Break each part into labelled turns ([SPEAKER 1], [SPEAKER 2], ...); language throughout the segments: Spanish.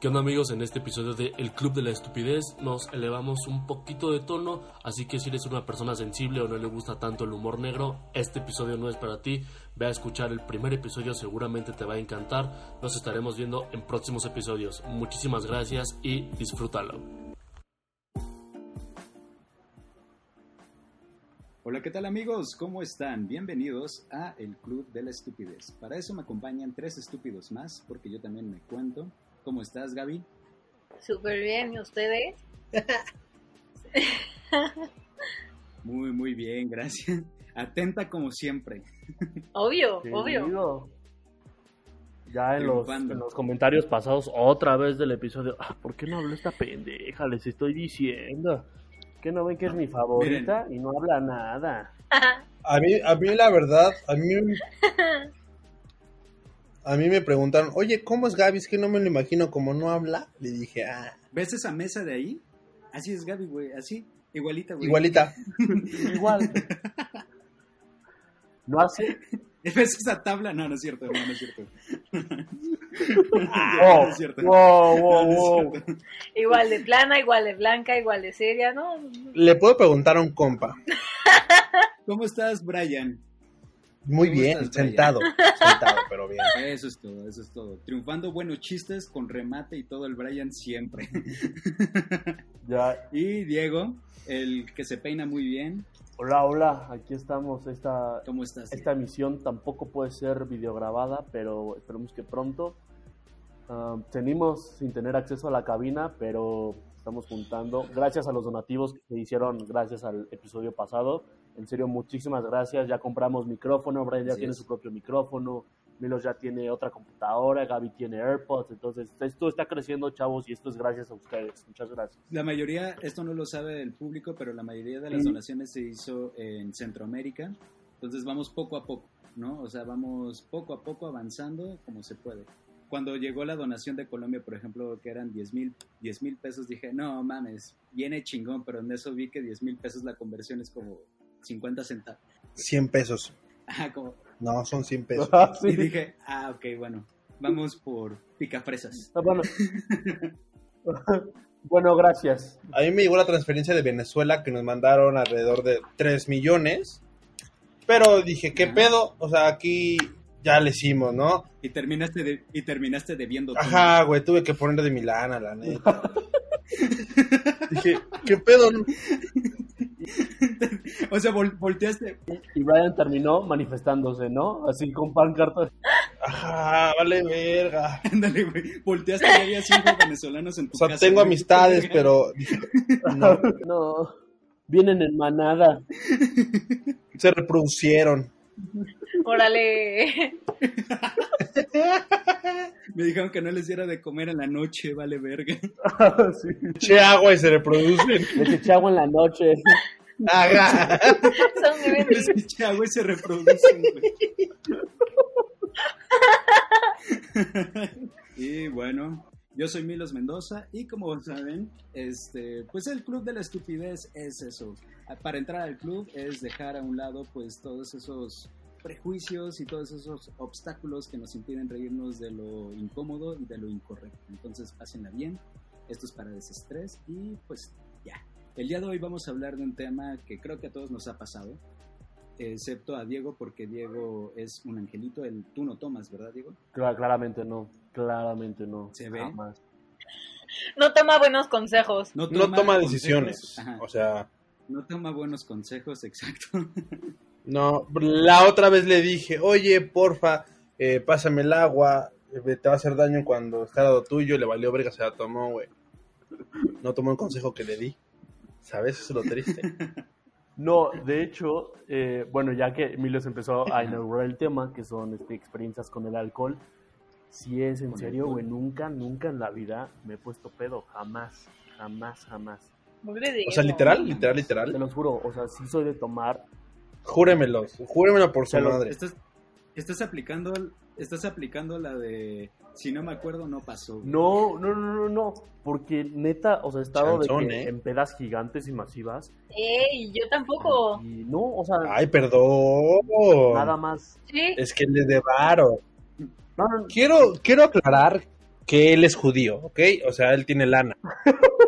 [SPEAKER 1] ¿Qué onda amigos? En este episodio de El Club de la Estupidez nos elevamos un poquito de tono, así que si eres una persona sensible o no le gusta tanto el humor negro, este episodio no es para ti. Ve a escuchar el primer episodio, seguramente te va a encantar. Nos estaremos viendo en próximos episodios. Muchísimas gracias y disfrútalo.
[SPEAKER 2] Hola, ¿qué tal amigos? ¿Cómo están? Bienvenidos a El Club de la Estupidez. Para eso me acompañan tres estúpidos más, porque yo también me cuento. ¿Cómo estás, Gaby?
[SPEAKER 3] Súper bien, ¿y ustedes?
[SPEAKER 2] Muy, muy bien, gracias. Atenta como siempre.
[SPEAKER 3] Obvio,
[SPEAKER 1] Sí,
[SPEAKER 3] obvio.
[SPEAKER 1] digo, Ya en los, en los comentarios pasados, otra vez del episodio, ah, ¿por qué no habló esta pendeja? Les estoy diciendo. ¿Que no ven que es mi favorita? Y no habla nada.
[SPEAKER 4] A mí, a mí la verdad, a mí, a mí me preguntaron, oye, ¿cómo es Gaby? Es que no me lo imagino como no habla. Le dije, ah,
[SPEAKER 2] ¿Ves esa mesa de ahí? Así es Gaby, güey, así, igualita, güey.
[SPEAKER 4] igualita.
[SPEAKER 1] Igual. No hace.
[SPEAKER 2] ¿Ves esa tabla? No, no es cierto, no, no es cierto.
[SPEAKER 1] Oh,
[SPEAKER 2] no es cierto.
[SPEAKER 1] wow,
[SPEAKER 2] No,
[SPEAKER 1] wow,
[SPEAKER 2] no es
[SPEAKER 1] wow.
[SPEAKER 2] cierto.
[SPEAKER 3] Igual de plana, igual de blanca, igual de seria, ¿no?
[SPEAKER 4] Le puedo preguntar a un compa.
[SPEAKER 2] ¿Cómo estás, Brian?
[SPEAKER 4] Muy
[SPEAKER 2] ¿Cómo
[SPEAKER 4] bien, sentado, sentado, pero bien.
[SPEAKER 2] Eso es todo, eso es todo. Triunfando buenos chistes con remate y todo el Brian siempre.
[SPEAKER 1] Ya.
[SPEAKER 2] Y Diego, el que se peina muy bien.
[SPEAKER 1] Hola, hola, aquí estamos. Esta,
[SPEAKER 2] ¿Cómo estás?
[SPEAKER 1] esta emisión tampoco puede ser videograbada, pero esperemos que pronto. Ah, tenemos sin tener acceso a la cabina, pero estamos juntando. Gracias a los donativos que se hicieron gracias al episodio pasado. En serio, muchísimas gracias. Ya compramos micrófono, Brian ya
[SPEAKER 2] Así
[SPEAKER 1] tiene
[SPEAKER 2] es.
[SPEAKER 1] su propio micrófono. Milos ya tiene otra computadora, Gaby tiene AirPods, entonces esto está creciendo, chavos, y esto es gracias a ustedes. Muchas gracias.
[SPEAKER 2] La mayoría, esto no lo sabe el público, pero la mayoría de las
[SPEAKER 1] Sí.
[SPEAKER 2] donaciones se hizo en Centroamérica. Entonces vamos poco a poco, ¿no? O sea, vamos poco a poco avanzando como se puede. Cuando llegó la donación de Colombia, por ejemplo, que eran 10 mil 10 mil pesos, dije, no mames, viene chingón, pero en eso vi que 10 mil pesos la conversión es como 50 centavos.
[SPEAKER 4] 100 pesos.
[SPEAKER 2] Ajá, como,
[SPEAKER 4] No, son 100 pesos.
[SPEAKER 2] Y dije, ah, ok, bueno, vamos por picafresas.
[SPEAKER 1] Ah, Bueno. bueno, gracias.
[SPEAKER 4] A mí me llegó la transferencia de Venezuela que nos mandaron alrededor de 3 millones. Pero dije, ¿qué
[SPEAKER 2] Ajá.
[SPEAKER 4] pedo? O sea, aquí ya le hicimos, ¿no?
[SPEAKER 2] Y terminaste, de, y terminaste debiendo.
[SPEAKER 4] Ajá, güey, tuve que poner de mi lana, la neta. dije, ¿qué pedo?
[SPEAKER 2] O sea, vol- volteaste,
[SPEAKER 1] Y Brian terminó manifestándose, ¿no? Así con pancartas.
[SPEAKER 4] Ajá, vale verga.
[SPEAKER 2] ándale, güey, volteaste y había cinco venezolanos en tu
[SPEAKER 4] O sea,
[SPEAKER 2] casa.
[SPEAKER 4] tengo
[SPEAKER 2] güey.
[SPEAKER 4] amistades, pero no,
[SPEAKER 1] No. Vienen en manada.
[SPEAKER 4] se reproducieron.
[SPEAKER 3] Órale.
[SPEAKER 2] Me dijeron que no les diera de comer en la noche, vale verga.
[SPEAKER 1] sí.
[SPEAKER 4] Che agua y se reproducen.
[SPEAKER 1] Les eché agua en la noche.
[SPEAKER 4] Ajá.
[SPEAKER 3] Son
[SPEAKER 2] eché agua y se reproducen, güey. y bueno, yo soy Milos Mendoza y como saben, este, pues el club de la estupidez es eso. Para entrar al club es dejar a un lado pues todos esos prejuicios y todos esos obstáculos que nos impiden reírnos de lo incómodo y de lo incorrecto. Entonces, pásenla bien. Esto es para desestrés y pues ya. El día de hoy vamos a hablar de un tema que creo que a todos nos ha pasado, excepto a Diego porque Diego es un angelito. El, tú no tomas, ¿verdad, Diego?
[SPEAKER 1] Cla- claramente no. Claramente no.
[SPEAKER 2] ¿Se ve?
[SPEAKER 1] Jamás.
[SPEAKER 3] No toma buenos consejos.
[SPEAKER 4] No toma
[SPEAKER 2] consejos.
[SPEAKER 4] decisiones.
[SPEAKER 2] Ajá,
[SPEAKER 4] O sea,
[SPEAKER 2] no toma buenos consejos, exacto.
[SPEAKER 4] no. La otra vez le dije, oye, porfa, eh, pásame el agua. eh, Te va a hacer daño cuando está al lado tuyo. Le valió verga, se la tomó, güey. No tomó el consejo que le di. ¿Sabes? Eso es lo triste.
[SPEAKER 1] No, de hecho, eh, bueno, ya que Emilio se empezó a inaugurar el tema, que son este, experiencias con el alcohol, si es en serio, güey, nunca, nunca en la vida me he puesto pedo. Jamás, jamás, jamás.
[SPEAKER 4] O sea, literal, literal,
[SPEAKER 1] Te
[SPEAKER 4] literal.
[SPEAKER 1] lo juro, o sea, sí soy de tomar.
[SPEAKER 4] Júremelo. Júremelo por su
[SPEAKER 1] Te
[SPEAKER 4] madre.
[SPEAKER 2] Estás, estás aplicando, estás aplicando la de si no me acuerdo no pasó.
[SPEAKER 1] No, no, no, no, no, porque neta, o sea, he estado
[SPEAKER 4] Chanzón,
[SPEAKER 1] de que
[SPEAKER 4] ¿eh?
[SPEAKER 1] en pedas gigantes y masivas.
[SPEAKER 3] Ey, yo tampoco.
[SPEAKER 1] Y no, o sea,
[SPEAKER 4] Ay, perdón.
[SPEAKER 1] nada más.
[SPEAKER 3] Sí.
[SPEAKER 4] Es que le de varo.
[SPEAKER 1] No, no,
[SPEAKER 4] Quiero, quiero aclarar que él es judío, ¿ok? O sea, él tiene lana.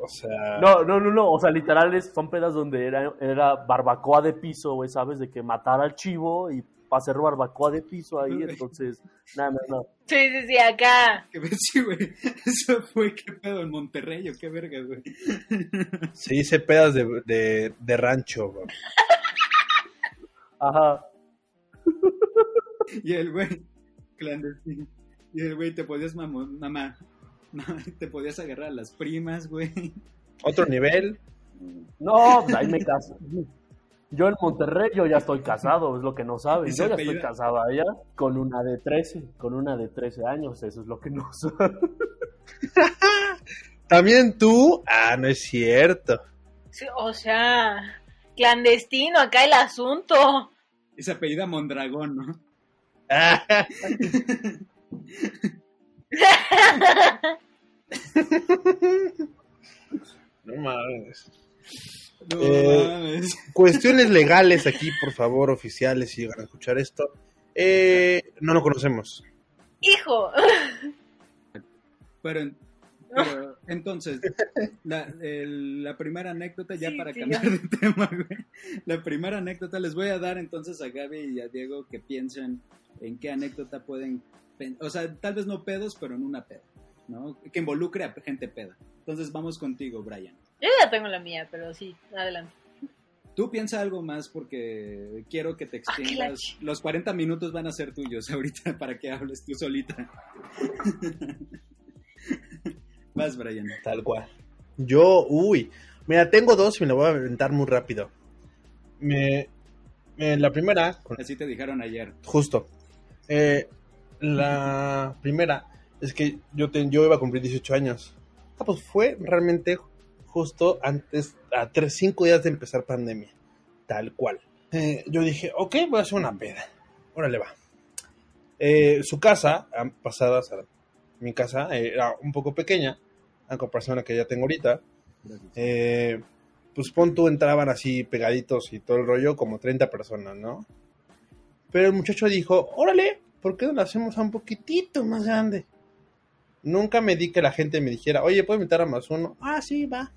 [SPEAKER 4] O sea,
[SPEAKER 1] No, no, no, no. O sea, literales son pedas donde era, era barbacoa de piso, güey, ¿sabes? De que matar al chivo y para hacer barbacoa de piso ahí. Entonces, nada, no, no.
[SPEAKER 3] Sí, sí, sí, acá.
[SPEAKER 2] Que ves, sí, güey. Eso fue qué pedo en Monterrey o qué verga, güey.
[SPEAKER 4] se dice pedas de, de, de rancho, güey.
[SPEAKER 1] Ajá.
[SPEAKER 2] Y el güey, clandestino. Y el güey, te podías, mamá, mamá, te podías agarrar a las primas, güey.
[SPEAKER 4] Otro nivel.
[SPEAKER 1] No, pues ahí me caso. Yo en Monterrey, yo ya estoy casado, es lo que no sabes. Yo ya estoy casado allá con una de 13, con una de 13 años, eso es lo que no sabes.
[SPEAKER 4] También tú. Ah, no es cierto.
[SPEAKER 3] Sí, o sea, clandestino acá el asunto.
[SPEAKER 2] Se apellida Mondragón, ¿no?
[SPEAKER 4] No mames.
[SPEAKER 2] No
[SPEAKER 4] Eh. Cuestiones legales aquí, por favor, oficiales, si llegan a escuchar esto. Eh, no lo conocemos.
[SPEAKER 3] Hijo.
[SPEAKER 2] Pero, pero, entonces, la, el- la primera anécdota, ya
[SPEAKER 3] Sí,
[SPEAKER 2] para
[SPEAKER 3] sí,
[SPEAKER 2] cambiar
[SPEAKER 3] ya.
[SPEAKER 2] de tema, güey. La primera anécdota les voy a dar entonces a Gaby y a Diego que piensen en qué anécdota pueden, o sea, tal vez no pedos, pero en una peda, ¿no? Que involucre a gente peda. Entonces vamos contigo, Brian.
[SPEAKER 3] Yo ya tengo la mía, pero sí, adelante.
[SPEAKER 2] Tú piensa algo más porque quiero que te
[SPEAKER 3] Ah,
[SPEAKER 2] extiendas. Los 40 minutos van a ser tuyos ahorita para que hables tú solita. Vas, Brian.
[SPEAKER 4] Tal cual. Yo, uy. Mira, tengo dos y me la voy a aventar muy rápido. Me, me- la primera,
[SPEAKER 2] Así te dijeron ayer.
[SPEAKER 4] justo. Eh, la primera es que yo, te- yo iba a cumplir 18 años. Ah, pues fue realmente justo antes, a tres, cinco días de empezar pandemia. Tal cual. Eh, yo dije, ok, voy a hacer una peda. Órale, va. Eh, su casa, ah, pasada, o sea, mi casa, eh, era un poco pequeña, a comparación a la que ya tengo ahorita. Pues pon tú, entraban así pegaditos y todo el rollo, como 30 personas, ¿no? Pero el muchacho dijo, órale, ¿por qué no lo hacemos a un poquitito más grande? Nunca me di que la gente me dijera, oye, ¿puedo invitar a más uno? Ah, sí, va.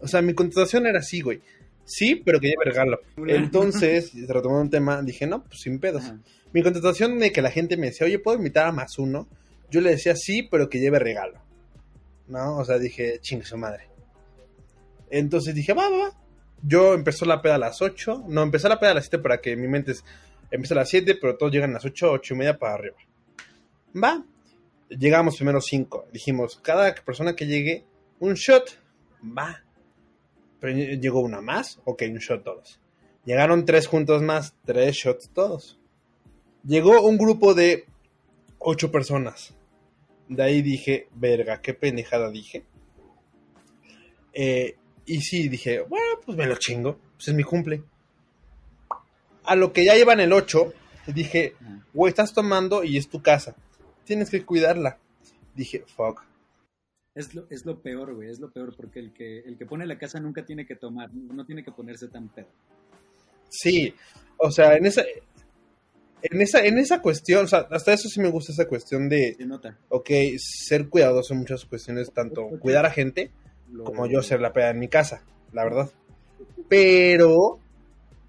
[SPEAKER 4] O sea, mi contestación era sí, güey. Sí, pero que lleve regalo. Entonces, retomando un tema, dije, no, pues sin pedos.
[SPEAKER 2] Ajá.
[SPEAKER 4] Mi contestación de que la gente me decía, oye, ¿puedo invitar a más uno? Yo le decía sí, pero que lleve regalo. ¿No? O sea, dije, chingue su madre. Entonces dije, va, va, va. Yo empezó la peda a las 8. No, empecé la peda a las 7 para que mi mente es, empiece a las 7, pero todos llegan a las 8, 8 y media para arriba. Va. Llegamos primero 5. Dijimos, cada persona que llegue, un shot. Va. Pero ll- llegó una más. Ok, un shot todos. Llegaron tres juntos más, tres shots todos. Llegó un grupo de ocho personas. De ahí dije, verga, qué pendejada dije. Eh, y sí, dije, bueno, pues me lo chingo. Pues es mi cumple. A lo que ya llevan el 8, dije, güey, estás tomando y es tu casa. Tienes que cuidarla. Dije, fuck.
[SPEAKER 2] Es lo, es lo peor, güey, es lo peor, porque el que, el que pone la casa nunca tiene que tomar, no tiene que ponerse tan pedo.
[SPEAKER 4] Sí, o sea, en esa, en esa, en esa cuestión, o sea, hasta eso sí me gusta esa cuestión de,
[SPEAKER 2] Se nota.
[SPEAKER 4] ok, ser cuidadoso en muchas cuestiones, tanto cuidar a gente
[SPEAKER 2] Lo-
[SPEAKER 4] como yo ser la peda en mi casa, la verdad. Pero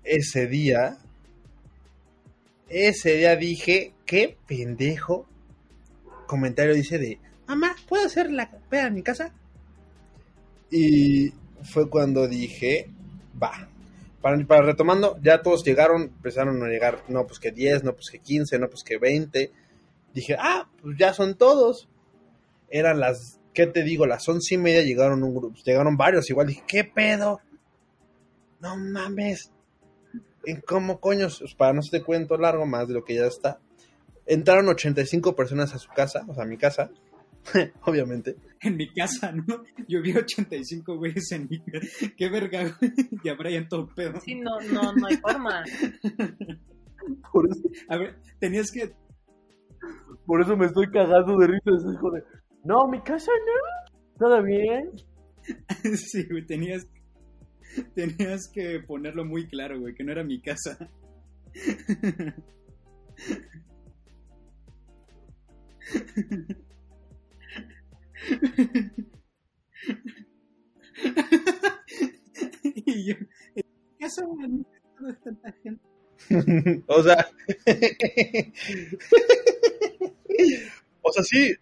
[SPEAKER 4] ese día, ese día dije, qué pendejo comentario dice de, mamá, ¿puedo hacer la peda en mi casa? Y fue cuando dije, va. Para, retomando, ya todos llegaron, empezaron a llegar, no, pues que 10, no, pues que 15, no, pues que 20. Dije, ah, pues ya son todos. Eran las, ¿qué te digo? Las once y media llegaron un grupo, llegaron varios, igual dije, ¿qué pedo? No mames. ¿En cómo coños? Pues, para no se te cuento largo más de lo que ya está. Entraron 85 personas a su casa, o sea, a mi casa, obviamente.
[SPEAKER 2] En mi casa, ¿no? Yo vi 85 güeyes en mi casa. Qué verga, güey. Y a Brian todo pedo.
[SPEAKER 3] Sí, no, no, no hay forma.
[SPEAKER 1] Por eso,
[SPEAKER 2] A ver, tenías que...
[SPEAKER 1] por eso me estoy cagando de risa. hijo de, no, mi casa no. ¿Todo bien?
[SPEAKER 2] Sí, güey, tenías... Tenías que ponerlo muy claro, güey, que no era mi casa. Y yo, ¿qué son tanta gente?
[SPEAKER 4] o sea, o sea, sí,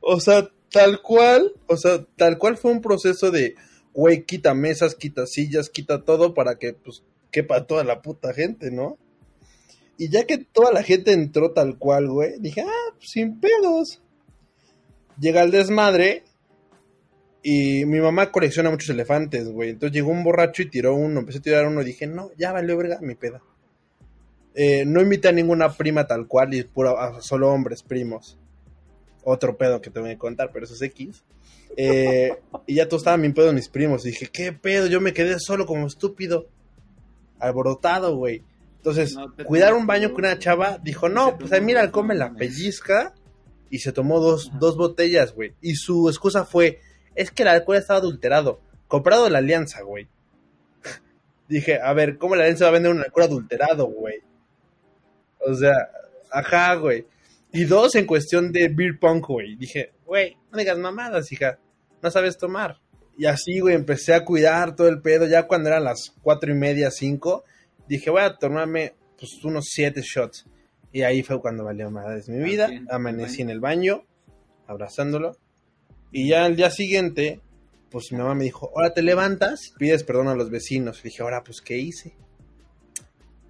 [SPEAKER 4] o sea, tal cual, o sea, tal cual fue un proceso de, güey, quita mesas, quita sillas, quita todo para que, pues, quepa toda la puta gente, ¿no? Y ya que toda la gente entró tal cual, güey, dije, ah, pues, sin pedos. Llega el desmadre y mi mamá colecciona muchos elefantes, güey. Entonces llegó un borracho y tiró uno, empecé a tirar uno y dije, no, ya valió verga mi peda. Eh, no invité a ninguna prima tal cual y puro, a solo hombres, primos. Otro pedo que te voy a contar, pero eso es X. Eh, y ya todos estaban bien pedos mis primos. Y dije, ¿qué pedo? Yo me quedé solo como estúpido. Alborotado, güey. Entonces,
[SPEAKER 2] No,
[SPEAKER 4] cuidar un baño con una chava, dijo, no, pues ahí mira,
[SPEAKER 2] dos,
[SPEAKER 4] come la pellizca. Y se tomó dos,
[SPEAKER 2] Ajá.
[SPEAKER 4] dos botellas, güey. Y su excusa fue, es que el alcohol estaba adulterado. Comprado la alianza, güey. Dije, a ver, ¿cómo la alianza va a vender un alcohol adulterado, güey? O sea, ajá, güey. Y dos, en cuestión de beer punk, güey. Dije, güey, no digas mamadas, hija. No sabes tomar. Y así, güey, empecé a cuidar todo el pedo. Ya cuando eran las cuatro y media, cinco, dije, voy a tomarme pues unos siete shots. Y ahí fue cuando valió madres mi vida.
[SPEAKER 2] Bien,
[SPEAKER 4] Amanecí
[SPEAKER 2] bien.
[SPEAKER 4] en el baño, abrazándolo. Y ya al día siguiente, pues mi mamá me dijo, ahora te levantas, pides perdón a los vecinos. Y dije, ahora, pues, ¿qué hice?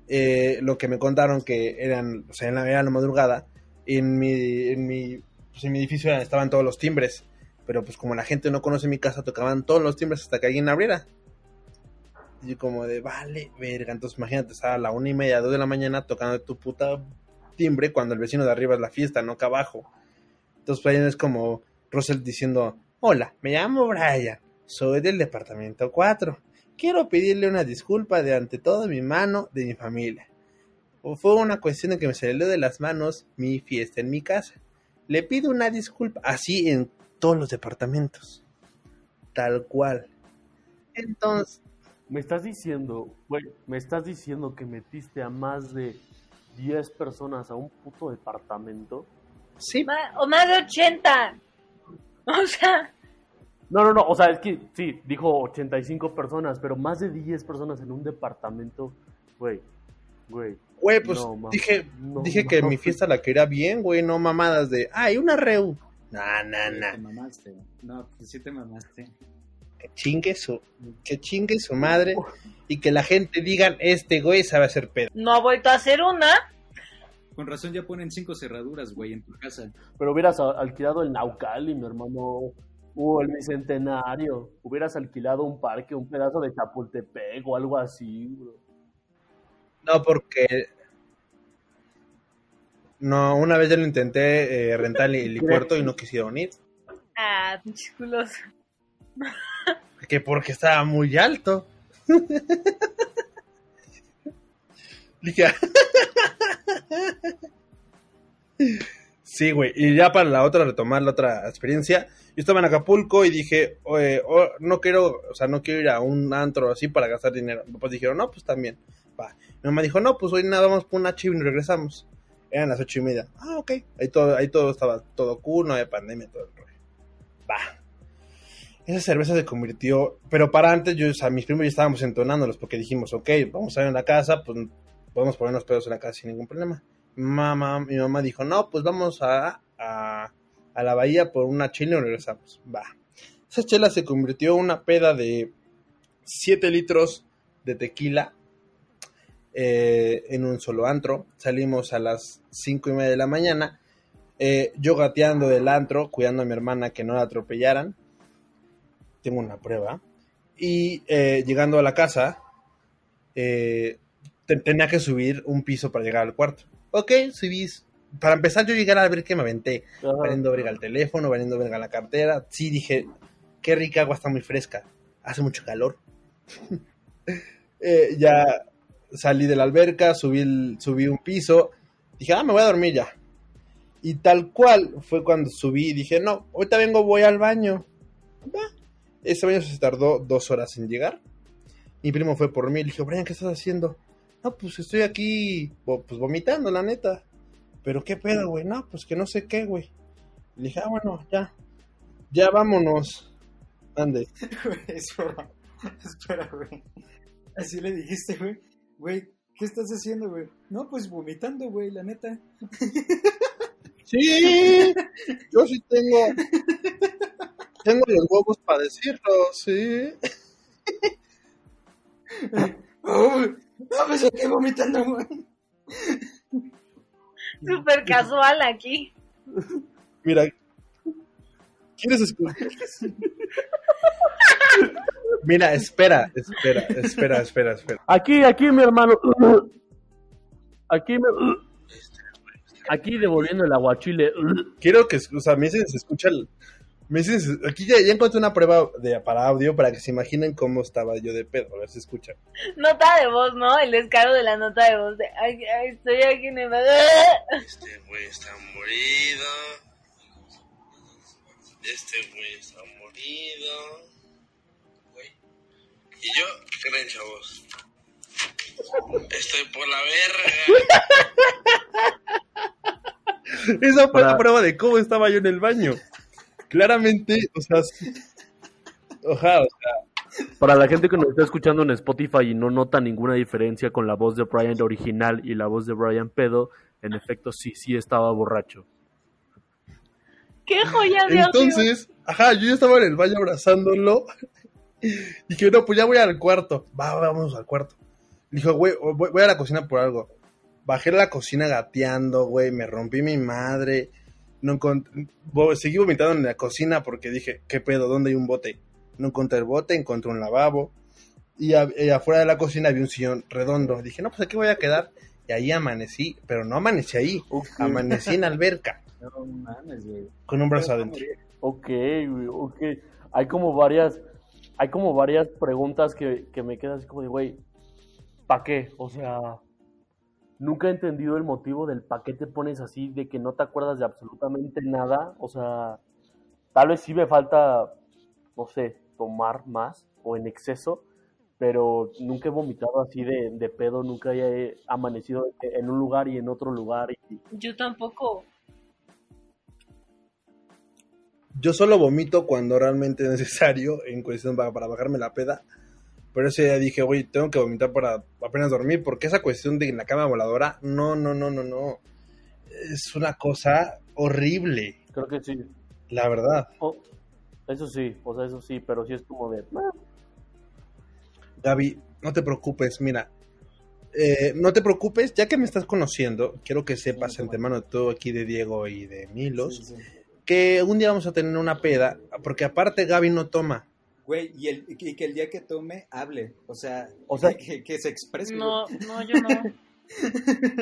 [SPEAKER 4] Eh, lo que me contaron que eran, o sea, en la, era la madrugada, en mi, en mi, pues en mi edificio estaban todos los timbres, pero pues como la gente no conoce mi casa, tocaban todos los timbres hasta que alguien abriera. Y como de, vale, verga, entonces imagínate, estaba a la una y media, dos de la mañana tocando tu puta timbre cuando el vecino de arriba es la fiesta, no acá abajo. Entonces pues, ahí es como Russell diciendo, hola, me llamo Brian, soy del departamento 4. Quiero pedirle una disculpa de ante todo mi mano de mi familia. O fue una cuestión de que me salió de las manos mi fiesta en mi casa. Le pido una disculpa, así en todos los departamentos. Tal cual. Entonces,
[SPEAKER 1] Me estás diciendo, güey, me estás diciendo que metiste a más de 10 personas a un puto departamento.
[SPEAKER 4] sí,
[SPEAKER 3] o más de 80. O sea,
[SPEAKER 1] No, no, no, o sea, es que sí, dijo 85 personas, pero más de 10 personas en un departamento, güey, güey.
[SPEAKER 4] güey, pues
[SPEAKER 1] No,
[SPEAKER 4] dije,
[SPEAKER 1] No,
[SPEAKER 4] dije que mi fiesta la quería bien, güey, no mamadas de, ay, una reu. Nah, nah,
[SPEAKER 2] Te
[SPEAKER 4] nah.
[SPEAKER 2] mamaste. No, pues sí te mamaste.
[SPEAKER 4] Que chingue su, que chingue su madre y que la gente digan, este güey sabe hacer pedo.
[SPEAKER 3] no ha vuelto a hacer una.
[SPEAKER 2] Con razón ya ponen cinco cerraduras, güey, en tu casa.
[SPEAKER 1] Pero hubieras alquilado el Naucali, mi hermano, o el Bicentenario, hubieras alquilado un parque, un pedazo de Chapultepec o algo así, bro.
[SPEAKER 4] No, porque. No, una vez ya lo intenté eh, rentar el helipuerto y no quisieron ir.
[SPEAKER 3] Ah, pinches culos.
[SPEAKER 4] Que porque estaba muy alto. Dije. sí, güey. Y ya para la otra, retomar la otra experiencia. Yo estaba en Acapulco y dije, "Oye, oh, no quiero, o sea, no quiero ir a un antro así para gastar dinero. Papás dijeron, no, pues también. Va. Mi mamá dijo, no, pues hoy nada, vamos por una chiva y regresamos. Eran las ocho y media. Ah, ok. Ahí todo, ahí todo estaba todo cool, no había pandemia, todo el rollo. Va. Esa cerveza se convirtió, pero para antes yo, o mis primos ya estábamos entonándolos porque dijimos, ok, vamos a ir a la casa, pues podemos ponernos pedos en la casa sin ningún problema. Mamá, mi mamá dijo, no, pues vamos a, a, a la bahía por una chela y regresamos. Va. Esa chela se convirtió en una peda de 7 litros de tequila eh, en un solo antro. Salimos a las 5 y media de la mañana. eh, yo gateando del antro, cuidando a mi hermana que no la atropellaran. Tengo una prueba. Y eh, llegando a la casa, eh, te- tenía que subir un piso para llegar al cuarto. Ok, subí. Para empezar, yo llegué a ver que me aventé. Valiendo verga el teléfono, valiendo verga la cartera. Sí, dije, qué rica agua, está muy fresca. Hace mucho calor. Eh, ya salí de la alberca, subí, subí un piso. Dije, ah, me voy a dormir ya. Y tal cual fue cuando subí y dije, no, ahorita vengo, voy al baño. Ese baño se tardó dos horas en llegar. Mi primo fue por mí y le dije, Brian, ¿qué estás haciendo? no, pues estoy aquí, pues vomitando, la neta. Pero qué pedo, güey, no, pues que no sé qué, güey. Le dije, ah, bueno, ya, ya vámonos. Ande.
[SPEAKER 2] Espera, güey. Así le dijiste, güey. Güey, ¿qué estás haciendo, güey? No, pues vomitando, güey, la neta.
[SPEAKER 4] Sí, yo sí tengo, tengo los huevos para decirlo, sí.
[SPEAKER 2] Oh, no, pues estoy vomitando, güey.
[SPEAKER 3] Súper casual aquí.
[SPEAKER 4] Mira, ¿quieres escuchar? Mira, espera, espera, espera, espera, espera.
[SPEAKER 1] Aquí, aquí, mi hermano. Aquí, me... aquí devolviendo el aguachile.
[SPEAKER 4] Quiero que, o sea, me dicen, se escucha el... Me dicen, aquí ya, ya encontré una prueba de, para audio para que se imaginen cómo estaba yo de pedo, a ver si escucha.
[SPEAKER 3] Nota de voz, ¿no? El descaro de la nota de voz. De, ay, ay, estoy aquí en el...
[SPEAKER 5] Este güey está morido. Este güey está morido. Y yo, ¿qué creen, chavos? Estoy por la verga.
[SPEAKER 4] Esa fue la prueba de cómo estaba yo en el baño. Claramente, o sea, sí. Ojalá, o sea,
[SPEAKER 1] Para la gente que nos está escuchando en Spotify y no nota ninguna diferencia con la voz de Brian original y la voz de Brian Pedo, en efecto sí, sí estaba borracho.
[SPEAKER 3] ¡Qué joya de audio!
[SPEAKER 4] entonces, ajá, yo ya estaba en el baño abrazándolo. Y que no, pues ya voy al cuarto. Va, vamos al cuarto. Dijo, güey, voy, voy a la cocina por algo. Bajé a la cocina gateando, güey, me rompí mi madre. No encont- vo- seguí vomitando en la cocina porque dije, ¿qué pedo? ¿Dónde hay un bote? No encontré el bote, encontré un lavabo. Y, a- y afuera de la cocina había un sillón redondo. Dije, no, pues aquí voy a quedar. Y ahí amanecí, pero no amanecí ahí. Amanecí en alberca,
[SPEAKER 2] No mames, güey.
[SPEAKER 4] con un brazo adentro.
[SPEAKER 1] Ok, güey, ok. Hay como varias, hay como varias preguntas que, que me quedan así como de, güey, ¿pa' qué? O sea, nunca he entendido el motivo del pa' qué te pones así, de que no te acuerdas de absolutamente nada. O sea, tal vez sí me falta, no sé, tomar más o en exceso, pero nunca he vomitado así de, de pedo, nunca he amanecido en un lugar y en otro lugar. Y,
[SPEAKER 3] Yo tampoco.
[SPEAKER 4] Yo solo vomito cuando realmente es necesario, en cuestión para, para bajarme la peda. Pero ese día dije, oye, tengo que vomitar para apenas dormir, porque esa cuestión de en la cama voladora, no, no, no, no, no. Es una cosa horrible,
[SPEAKER 1] creo que sí.
[SPEAKER 4] la verdad.
[SPEAKER 1] Oh, eso sí, o sea, eso sí, pero sí es como de... "Ah,
[SPEAKER 4] Gaby, no te preocupes, mira. eh, no te preocupes, ya que me estás conociendo, quiero que sepas
[SPEAKER 2] Sí,
[SPEAKER 4] antemano todo aquí de Diego y de Milos. Que un día vamos a tener una peda, porque aparte Gaby no toma.
[SPEAKER 2] Güey, y, el, y que el día que tome, hable. O sea,
[SPEAKER 1] O sea-
[SPEAKER 2] que, que se exprese. güey.
[SPEAKER 3] No, no, yo no.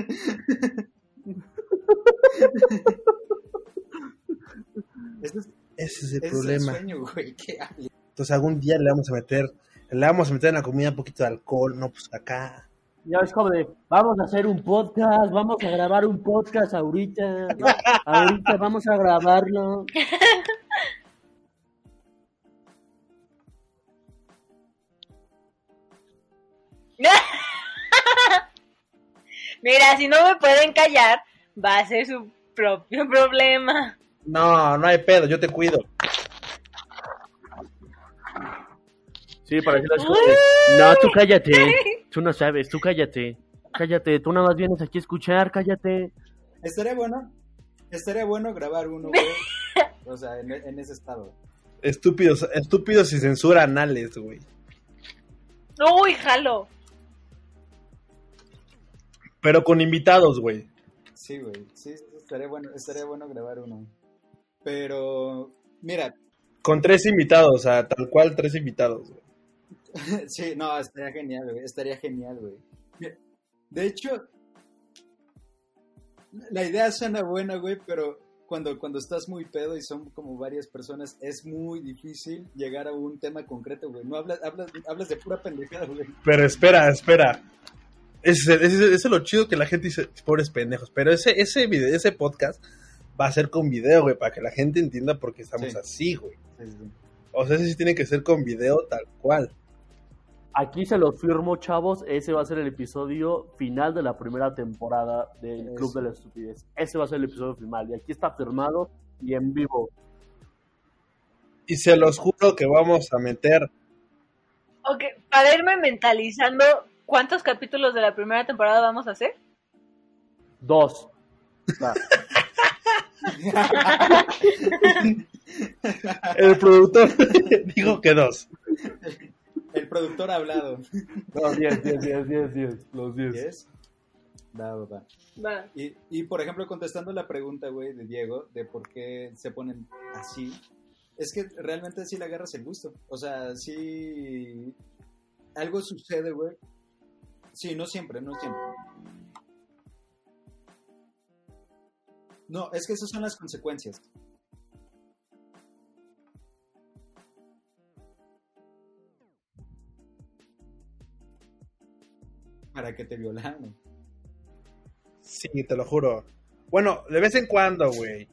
[SPEAKER 2] Ese es,
[SPEAKER 4] Ese es el
[SPEAKER 2] ese es
[SPEAKER 4] problema.
[SPEAKER 2] el sueño, güey, que hable.
[SPEAKER 4] Entonces algún día le vamos a meter, le vamos a meter en la comida un poquito de alcohol, no pues acá.
[SPEAKER 1] Ya es como de, vamos a hacer un podcast, vamos a grabar un podcast ahorita, ahorita vamos a grabarlo.
[SPEAKER 3] Mira, si no me pueden callar, va a ser su propio problema.
[SPEAKER 4] No, no hay pedo, yo te cuido.
[SPEAKER 1] Sí, para que las cosas. No, tú cállate, tú no sabes, tú cállate, cállate, tú nada más vienes aquí a escuchar, cállate.
[SPEAKER 2] Estaría bueno, estaría bueno grabar uno, güey. O sea, en, en ese estado.
[SPEAKER 4] Estúpidos, estúpidos y censura anales, güey.
[SPEAKER 3] Uy, jalo.
[SPEAKER 4] Pero con invitados, güey.
[SPEAKER 2] Sí, güey. Sí, sí, estaría bueno, estaría bueno grabar uno. Pero, mira,
[SPEAKER 4] Con tres invitados, o sea, tal cual tres invitados, güey.
[SPEAKER 2] sí, no, estaría genial, güey. Estaría genial, güey. De hecho, la idea suena buena, güey, pero cuando, cuando estás muy pedo y son como varias personas, es muy difícil llegar a un tema concreto, güey. No hablas, hablas, hablas de pura pendejada, güey.
[SPEAKER 4] Pero espera, espera. Ese, ese es lo chido que la gente dice, pobres pendejos. Pero ese, ese video, ese podcast va a ser con video, güey, para que la gente entienda por qué estamos
[SPEAKER 2] Sí.
[SPEAKER 4] así, güey.
[SPEAKER 2] Sí, sí, sí.
[SPEAKER 4] O sea, ese sí tiene que ser con video tal cual.
[SPEAKER 1] Aquí se los firmo, chavos. Ese va a ser el episodio final de la primera temporada del Club de la Estupidez. Ese va a ser el episodio final. Y aquí está firmado y en vivo.
[SPEAKER 4] Y se los juro que vamos a meter.
[SPEAKER 3] Ok, para irme mentalizando, ¿cuántos capítulos de la primera temporada vamos a hacer?
[SPEAKER 1] Dos. Va.
[SPEAKER 4] El productor dijo que dos.
[SPEAKER 2] El productor ha hablado.
[SPEAKER 1] No, diez, diez, diez, diez, diez. Los diez.
[SPEAKER 2] ¿Yes? Va, va, va.
[SPEAKER 3] Va.
[SPEAKER 2] Y, y, por ejemplo, contestando la pregunta, güey, de Diego, de por qué se ponen así, es que realmente sí le agarras el gusto. O sea, sí. Algo sucede, güey. Sí, no siempre, no siempre. No, es que esas son las consecuencias. Para que te violaron.
[SPEAKER 4] Sí, te lo juro. Bueno, de vez en cuando, güey.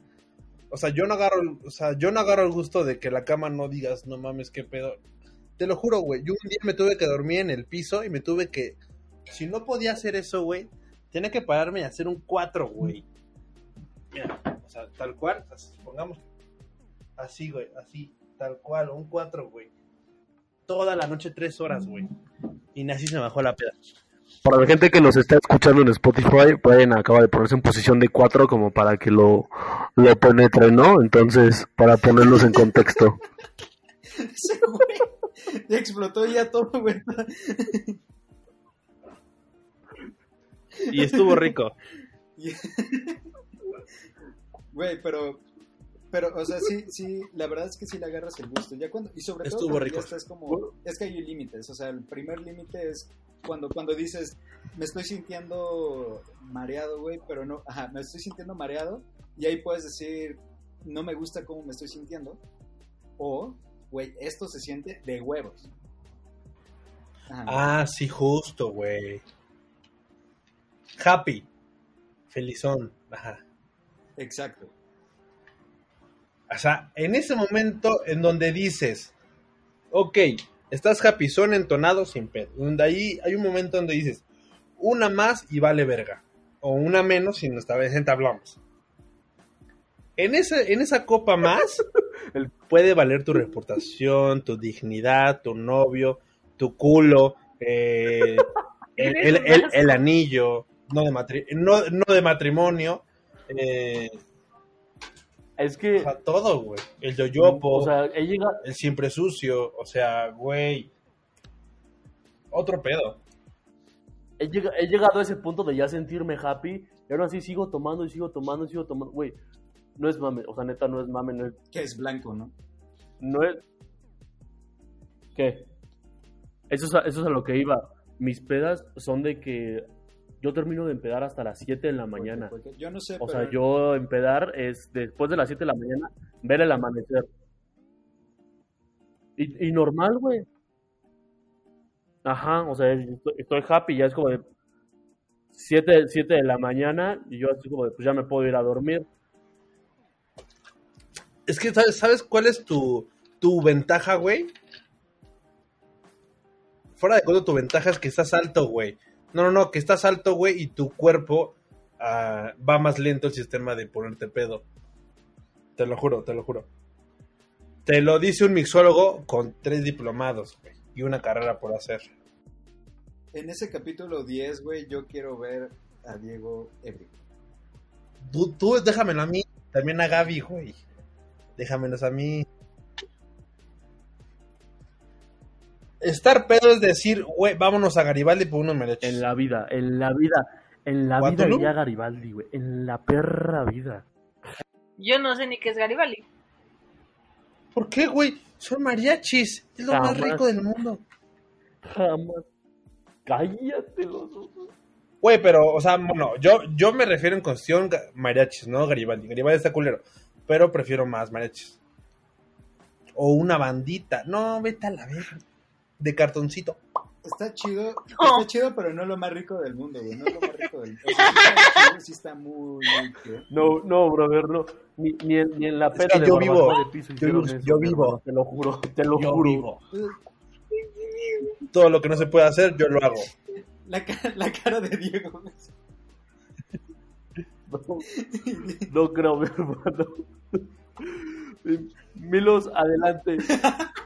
[SPEAKER 4] O sea, yo no agarro, o sea, yo no agarro el gusto de que la cama no digas, no mames, qué pedo. Te lo juro, güey. Yo un día me tuve que dormir en el piso y me tuve que, si no podía hacer eso, güey, tenía que pararme y hacer un 4, güey. Mira, o sea, tal cual, así, pongamos así, güey, así, tal cual, un 4, güey. Toda la noche, tres horas, güey. Y así se me bajó la peda.
[SPEAKER 1] Para la gente que nos está escuchando en Spotify, Brian acaba de ponerse en posición de cuatro como para que lo, lo penetren, ¿no? Entonces, para ponerlos en contexto.
[SPEAKER 2] Ese güey ya explotó ya todo, güey.
[SPEAKER 4] Y estuvo rico.
[SPEAKER 2] Güey, pero, pero, o sea, sí, sí, la verdad es que sí le agarras el gusto. Ya cuando, y sobre todo
[SPEAKER 4] Estuvo rico.
[SPEAKER 2] ya estás como, es que hay límites. O sea, el primer límite es cuando, cuando dices, me estoy sintiendo mareado, güey, pero no, ajá, me estoy sintiendo mareado. Y ahí puedes decir, no me gusta cómo me estoy sintiendo. O, güey, esto se siente de huevos. Ajá.
[SPEAKER 4] Ah, sí, justo, güey. Happy. Felizón. Ajá.
[SPEAKER 2] Exacto.
[SPEAKER 4] O sea, en ese momento en donde dices, ok, estás happy, son entonado sin pedo. Donde ahí hay un momento donde dices, una más y vale verga. O una menos y esta vez entablamos. En, ese, en esa copa más puede valer tu reputación, tu dignidad, tu novio, tu culo, eh, el, el- el- el anillo, no de, matri- no, no de matrimonio, eh,
[SPEAKER 1] Es
[SPEAKER 4] o
[SPEAKER 1] que,
[SPEAKER 4] sea, todo, güey. El yoyopo,
[SPEAKER 1] o sea, he llegado,
[SPEAKER 4] el siempre sucio, o sea, güey. Otro pedo.
[SPEAKER 1] he, llega- he llegado a ese punto de ya sentirme happy y ahora sí sigo tomando y sigo tomando y sigo tomando. Güey, no es mame, o sea, neta, no es mame, no es...
[SPEAKER 2] Que es blanco, ¿no?
[SPEAKER 1] No es... ¿Qué? Eso es, a, eso es a lo que iba. Mis pedas son de que yo termino de empedar hasta las 7 de la mañana.
[SPEAKER 2] Porque- porque yo no sé,
[SPEAKER 1] O
[SPEAKER 2] pero
[SPEAKER 1] sea, yo empedar es después de las 7 de la mañana ver el amanecer. Y, y normal, güey. Ajá, o sea, estoy, estoy happy, ya es como de 7, siete de la mañana y yo así como de, pues ya me puedo ir a dormir.
[SPEAKER 4] Es que, ¿sabes, ¿sabes cuál es tu, tu ventaja, güey? Fuera de cuando tu ventaja es que estás alto, güey. No, no, no, que estás alto, güey, y tu cuerpo ah, va más lento el sistema de ponerte pedo. Te lo juro, te lo juro. Te lo dice un mixólogo con tres diplomados, güey, y una carrera por hacer.
[SPEAKER 2] en ese capítulo 10, güey, yo quiero ver a Diego ebrio.
[SPEAKER 4] Tú, tú déjamelo a mí, también a Gaby, güey. Déjamelos a mí. Estar pedo es decir, güey, vámonos a Garibaldi por unos merechos.
[SPEAKER 1] En la vida, en la vida, en la vida iría Garibaldi, güey. En la perra vida.
[SPEAKER 3] Yo no sé ni qué es Garibaldi.
[SPEAKER 4] ¿Por qué, güey? Son mariachis. Es lo más rico del mundo.
[SPEAKER 1] Jamás. Cállate los ojos.
[SPEAKER 4] Güey, pero, o sea, bueno, yo, yo me refiero en cuestión mariachis, no Garibaldi. Garibaldi está culero. Pero prefiero más mariachis. O una bandita. No, vete a la verga. De cartoncito.
[SPEAKER 2] Está chido,
[SPEAKER 3] No.
[SPEAKER 2] está chido, pero no es lo más rico del mundo, güey. No es lo más rico del mundo. O sea, sí está chido, sí está muy.
[SPEAKER 1] No, no, brother, no. Ni, ni, en, ni en la
[SPEAKER 4] Es
[SPEAKER 1] peda
[SPEAKER 4] que
[SPEAKER 1] de
[SPEAKER 4] yo vivo.
[SPEAKER 1] de piso
[SPEAKER 4] Yo vivo-
[SPEAKER 1] eso,
[SPEAKER 4] yo
[SPEAKER 1] mi
[SPEAKER 4] vivo.
[SPEAKER 1] hermano, Te lo juro, te lo
[SPEAKER 4] Yo
[SPEAKER 1] juro.
[SPEAKER 4] vivo. Todo lo que no se puede hacer, yo lo hago.
[SPEAKER 2] La, ca- la cara de Diego.
[SPEAKER 1] No, no creo, mi hermano. Milos, adelante.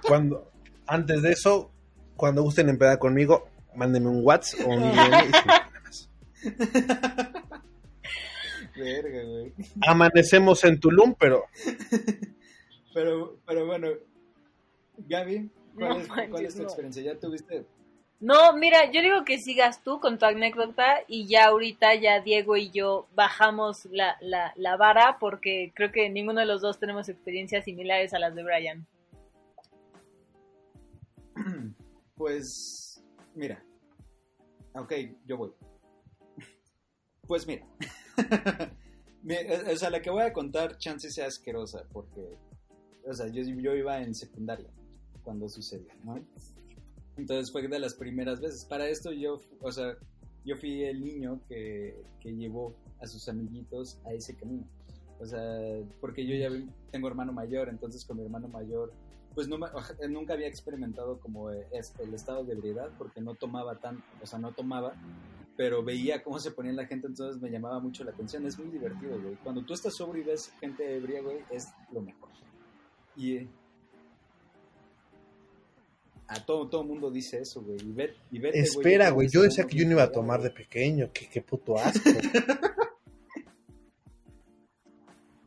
[SPEAKER 4] Cuando, antes de eso, cuando gusten empezar conmigo, mándenme un WhatsApp o un y problemas.
[SPEAKER 2] Verga, güey.
[SPEAKER 4] Amanecemos en Tulum, pero
[SPEAKER 2] Pero, pero bueno, Gaby, ¿cuál,
[SPEAKER 3] No
[SPEAKER 2] es, cuál
[SPEAKER 3] manches,
[SPEAKER 2] es tu
[SPEAKER 3] no.
[SPEAKER 2] experiencia? ¿Ya tuviste?
[SPEAKER 3] No, mira, yo digo que sigas tú con tu anécdota y ya ahorita ya Diego y yo bajamos la, la, la vara porque creo que ninguno de los dos tenemos experiencias similares a las de Brian.
[SPEAKER 2] Pues, mira. Ok, yo voy. Pues mira. Me- o sea, la que voy a contar, chance sea asquerosa, porque, o sea, yo, yo iba en secundaria cuando sucedió, ¿no? Entonces fue de las primeras veces. Para esto yo, o sea, yo fui el niño que, que llevó a sus amiguitos a ese camino. O sea, porque yo ya tengo hermano mayor, entonces con mi hermano mayor, pues no me- nunca había experimentado como es- el estado de ebriedad, porque no tomaba tan, o sea, no tomaba, pero veía cómo se ponía la gente, entonces me llamaba mucho la atención. Es muy divertido, güey. Cuando tú estás sobrio y ves gente ebria, güey, es lo mejor. Y eh, a todo todo mundo dice eso, güey. Y ve, y vete,
[SPEAKER 4] espera, güey. Yo
[SPEAKER 2] que
[SPEAKER 4] decía que yo no iba a tomar de pequeño. Qué, qué puto asco.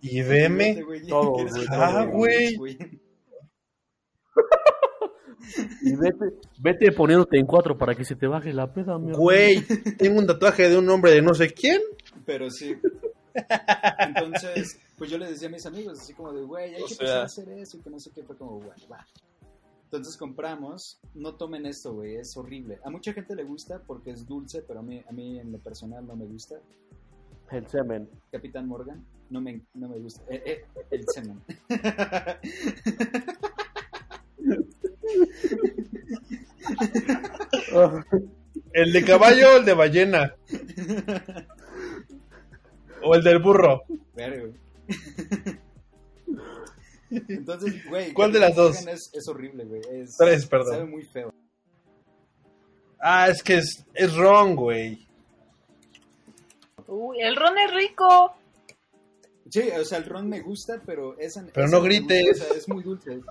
[SPEAKER 4] Y veme.
[SPEAKER 2] Güey,
[SPEAKER 1] Todo,
[SPEAKER 2] que
[SPEAKER 1] güey,
[SPEAKER 2] cabrón,
[SPEAKER 4] güey.
[SPEAKER 1] Y vete, vete poniéndote en cuatro para que se te baje la peda, mi.
[SPEAKER 4] Güey, tengo un tatuaje de un hombre de no sé quién.
[SPEAKER 2] Pero sí. Entonces, pues yo le decía a mis amigos, así como de, güey, hay
[SPEAKER 4] O
[SPEAKER 2] que
[SPEAKER 4] sea-
[SPEAKER 2] empezar a hacer eso y que no sé qué. Fue como, bueno, va. Entonces compramos, no tomen esto, güey, es horrible. A mucha gente le gusta porque es dulce, pero a mí, a mí en lo personal no me gusta.
[SPEAKER 1] El semen.
[SPEAKER 2] Capitán Morgan, no me, no me gusta. Eh, eh, el semen.
[SPEAKER 4] El de caballo o el de ballena. O el del burro.
[SPEAKER 2] Verga, güey. Entonces, güey.
[SPEAKER 4] ¿Cuál de las dos?
[SPEAKER 2] Es, es horrible, güey. Es-
[SPEAKER 4] Tres, perdón.
[SPEAKER 2] Sabe muy feo.
[SPEAKER 4] Ah, es que es, es wrong, güey.
[SPEAKER 3] Uy, el ron es rico.
[SPEAKER 2] Sí, o sea, el ron me gusta, pero esa,
[SPEAKER 4] Pero
[SPEAKER 2] esa
[SPEAKER 4] no grites.
[SPEAKER 2] gusta, o sea, es muy dulce.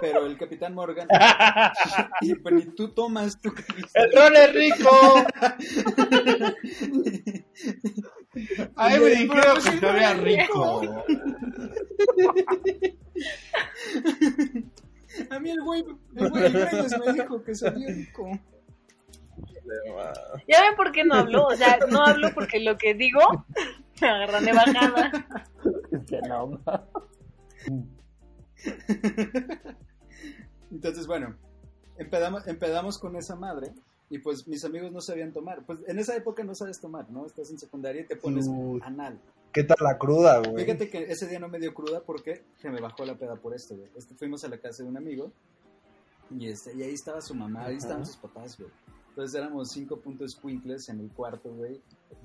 [SPEAKER 2] Pero el Capitán Morgan. y, pero tú tomas tu
[SPEAKER 4] ¡El ron es rico! Ay, me dijeron que se vea rico.
[SPEAKER 2] A mí el güey, el güey me dijo que sabía rico.
[SPEAKER 3] ¿Ya ven por qué no hablo? O sea, no hablo porque lo que digo me agarran de bajada.
[SPEAKER 1] Es que no, ma.
[SPEAKER 2] Entonces, bueno, empedamos, empedamos con esa madre. Y pues mis amigos no sabían tomar. Pues en esa época no sabes tomar, ¿no? Estás en secundaria y te pones
[SPEAKER 4] Uy.
[SPEAKER 2] anal.
[SPEAKER 4] ¿Qué tal la cruda, güey?
[SPEAKER 2] Fíjate que ese día no me dio cruda porque se me bajó la peda por esto, güey. Este, fuimos a la casa de un amigo y, este, y ahí estaba su mamá, ahí estaban sus papás, güey. Entonces éramos cinco puntos squinkles en el cuarto, güey,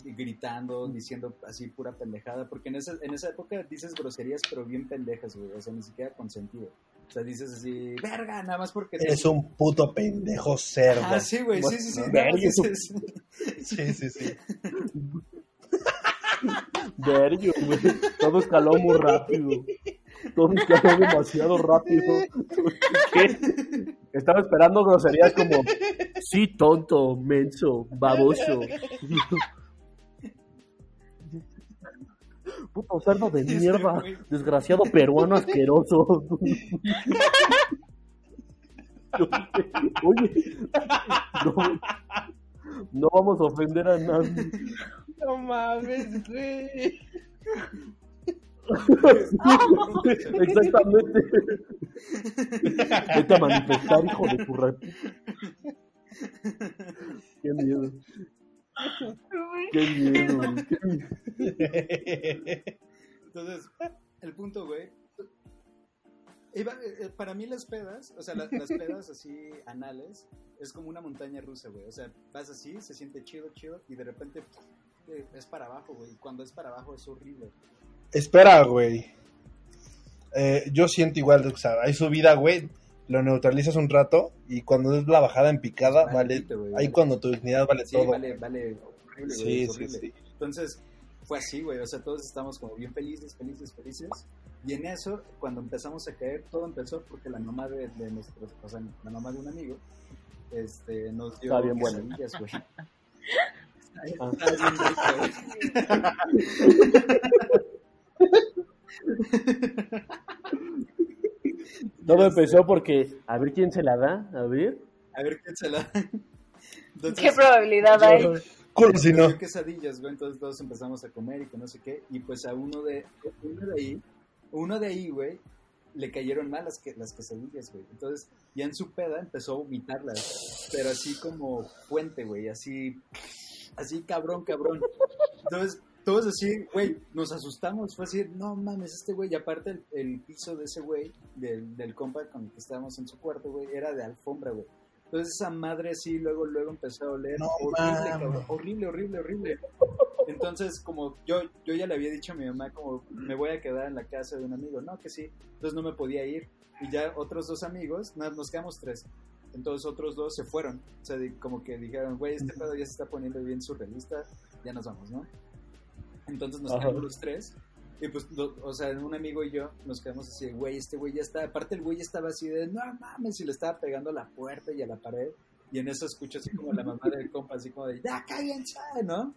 [SPEAKER 2] y gritando, diciendo así pura pendejada, porque en esa, en esa época dices groserías, pero bien pendejas, güey, o sea, ni siquiera con sentido. O sea, dices así, verga, nada más porque... te-
[SPEAKER 4] Eres un puto pendejo cerdo.
[SPEAKER 2] Ah, sí, güey, sí, sí, sí.
[SPEAKER 1] No, verga,
[SPEAKER 2] dices-
[SPEAKER 4] Sí, sí, sí.
[SPEAKER 1] Verga, güey. Todo escaló muy rápido. Todo escaló demasiado rápido. ¿Qué? Estaba esperando groserías como sí, tonto, menso, baboso. Puto cerdo de mierda, desgraciado peruano asqueroso. Oye, no, no vamos a ofender a nadie.
[SPEAKER 4] No mames, güey.
[SPEAKER 1] Exactamente. Vete a manifestar, hijo de tu. Qué miedo. Qué miedo.
[SPEAKER 2] Entonces, el punto, güey. eh, para mí las pedas, o sea, la- las pedas así anales, es como una montaña rusa, güey. O sea, vas así, se siente chido, chido, y de repente eh, es para abajo, güey. Y Cuando es para abajo es horrible.
[SPEAKER 4] Espera, güey. Eh, yo siento igual, o sea, hay subida, güey. lo neutralizas un rato y cuando es la bajada en picada,
[SPEAKER 2] Vale,
[SPEAKER 4] ahí
[SPEAKER 2] vale.
[SPEAKER 4] cuando tu dignidad vale
[SPEAKER 2] Sí,
[SPEAKER 4] todo.
[SPEAKER 2] vale, vale, horrible, güey,
[SPEAKER 4] Sí, sí,
[SPEAKER 2] horrible.
[SPEAKER 4] sí.
[SPEAKER 2] Entonces, fue así, güey, o sea, todos estábamos como bien felices, felices, felices. Y en eso, cuando empezamos a caer, todo empezó porque la mamá de, de nuestros, o sea, la mamá de un amigo, este, nos dio
[SPEAKER 1] Está bien buena.
[SPEAKER 2] quesadillas, güey.
[SPEAKER 1] Ah.
[SPEAKER 2] Está bien rico,
[SPEAKER 1] me empezó porque, a ver quién se la da, a ver.
[SPEAKER 2] A ver quién se la... Entonces,
[SPEAKER 3] ¿Qué probabilidad hay?
[SPEAKER 4] Culo si no.
[SPEAKER 2] quesadillas, güey, entonces todos empezamos a comer y que no sé qué, y pues a uno de, uno de ahí, uno de ahí, güey, le cayeron mal las, que, las quesadillas, güey, entonces ya en su peda empezó a vomitarlas, pero así como fuente, güey, así, así cabrón, cabrón, entonces todos así, güey, nos asustamos, fue así, no mames, este güey, y aparte el, el piso de ese güey, del, del compa con el que estábamos en su cuarto, güey, era de alfombra, güey. Entonces esa madre así luego luego empezó a oler
[SPEAKER 4] No
[SPEAKER 2] horrible, cabrón, horrible, horrible, horrible. Entonces como yo yo ya le había dicho a mi mamá como me voy a quedar en la casa de un amigo, no que sí, entonces no me podía ir y ya otros dos amigos, na- nos quedamos tres. Entonces otros dos se fueron, o sea, como que dijeron, güey, este pedo ya se está poniendo bien surrealista, ya nos vamos, ¿no? Entonces nos quedamos los tres y pues, lo- o sea, un amigo y yo nos quedamos así, güey, este güey ya está, aparte el güey estaba así de, no mames, y le estaba pegando a la puerta y a la pared, y en eso escucho así como la mamá del compa, así como de, ya cállense, ¿no?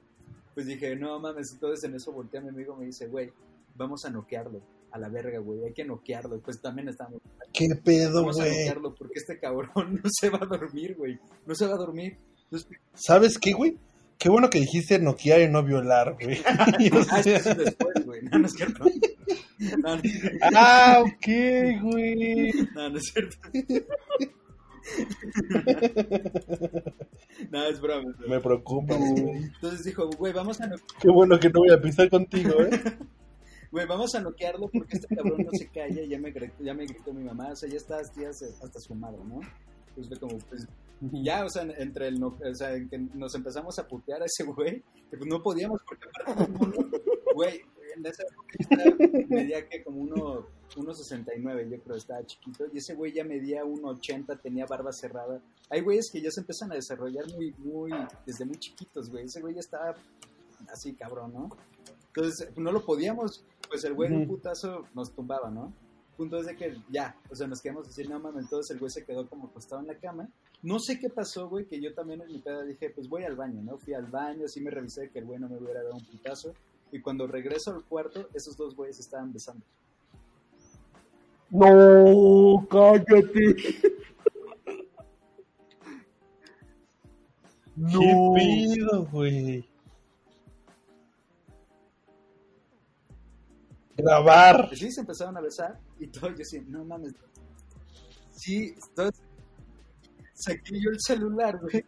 [SPEAKER 2] Pues dije, no mames, entonces en eso volteé a mi amigo y me dice, güey, vamos a noquearlo, a la verga, güey, hay que noquearlo, pues también estamos,
[SPEAKER 4] ¿Qué pedo,
[SPEAKER 2] vamos a
[SPEAKER 4] güey?
[SPEAKER 2] noquearlo porque este cabrón no se va a dormir, güey, no se va a dormir. Entonces,
[SPEAKER 4] ¿Sabes qué, güey? Qué bueno que dijiste noquear y no violar, güey.
[SPEAKER 2] Ah, eso es después, güey, no, no es cierto. No, no,
[SPEAKER 4] ah, ok, güey.
[SPEAKER 2] no, no es cierto. No, es broma.
[SPEAKER 4] Me preocupa, güey.
[SPEAKER 2] Entonces dijo, güey, vamos a, no-
[SPEAKER 4] Qué bueno que no voy a pisar contigo, ¿eh?
[SPEAKER 2] güey, vamos a noquearlo porque este cabrón no se calla. y Ya me, gritó, ya me gritó mi mamá, o sea, ya está hasta, hasta su madre, ¿no? Pues fue como, pues, y ya, o sea, entre el, no, o sea, en que nos empezamos a putear a ese güey, que pues no podíamos porque aparte, güey, en esa época medía que como uno, 1.69, yo creo, estaba chiquito, y ese güey ya medía 1.80, tenía barba cerrada. Hay güeyes que ya se empiezan a desarrollar muy, muy, desde muy chiquitos, güey, ese güey ya estaba así, cabrón, ¿no? Entonces, no lo podíamos, pues el güey de un putazo nos tumbaba, ¿no? Punto es de que ya, o sea, nos quedamos así, no mames, entonces el güey se quedó como acostado en la cama. No sé qué pasó, güey, que yo también en mi peda dije, pues voy al baño, ¿no? Fui al baño, así me revisé que el güey no me hubiera dado un putazo. Y cuando regreso al cuarto, esos dos güeyes estaban besando.
[SPEAKER 1] No, cállate.
[SPEAKER 4] ¿Qué pedo, güey? Grabar.
[SPEAKER 2] Sí, se empezaron a besar y todo, yo así, no mames. Sí, entonces saqué yo el celular, güey.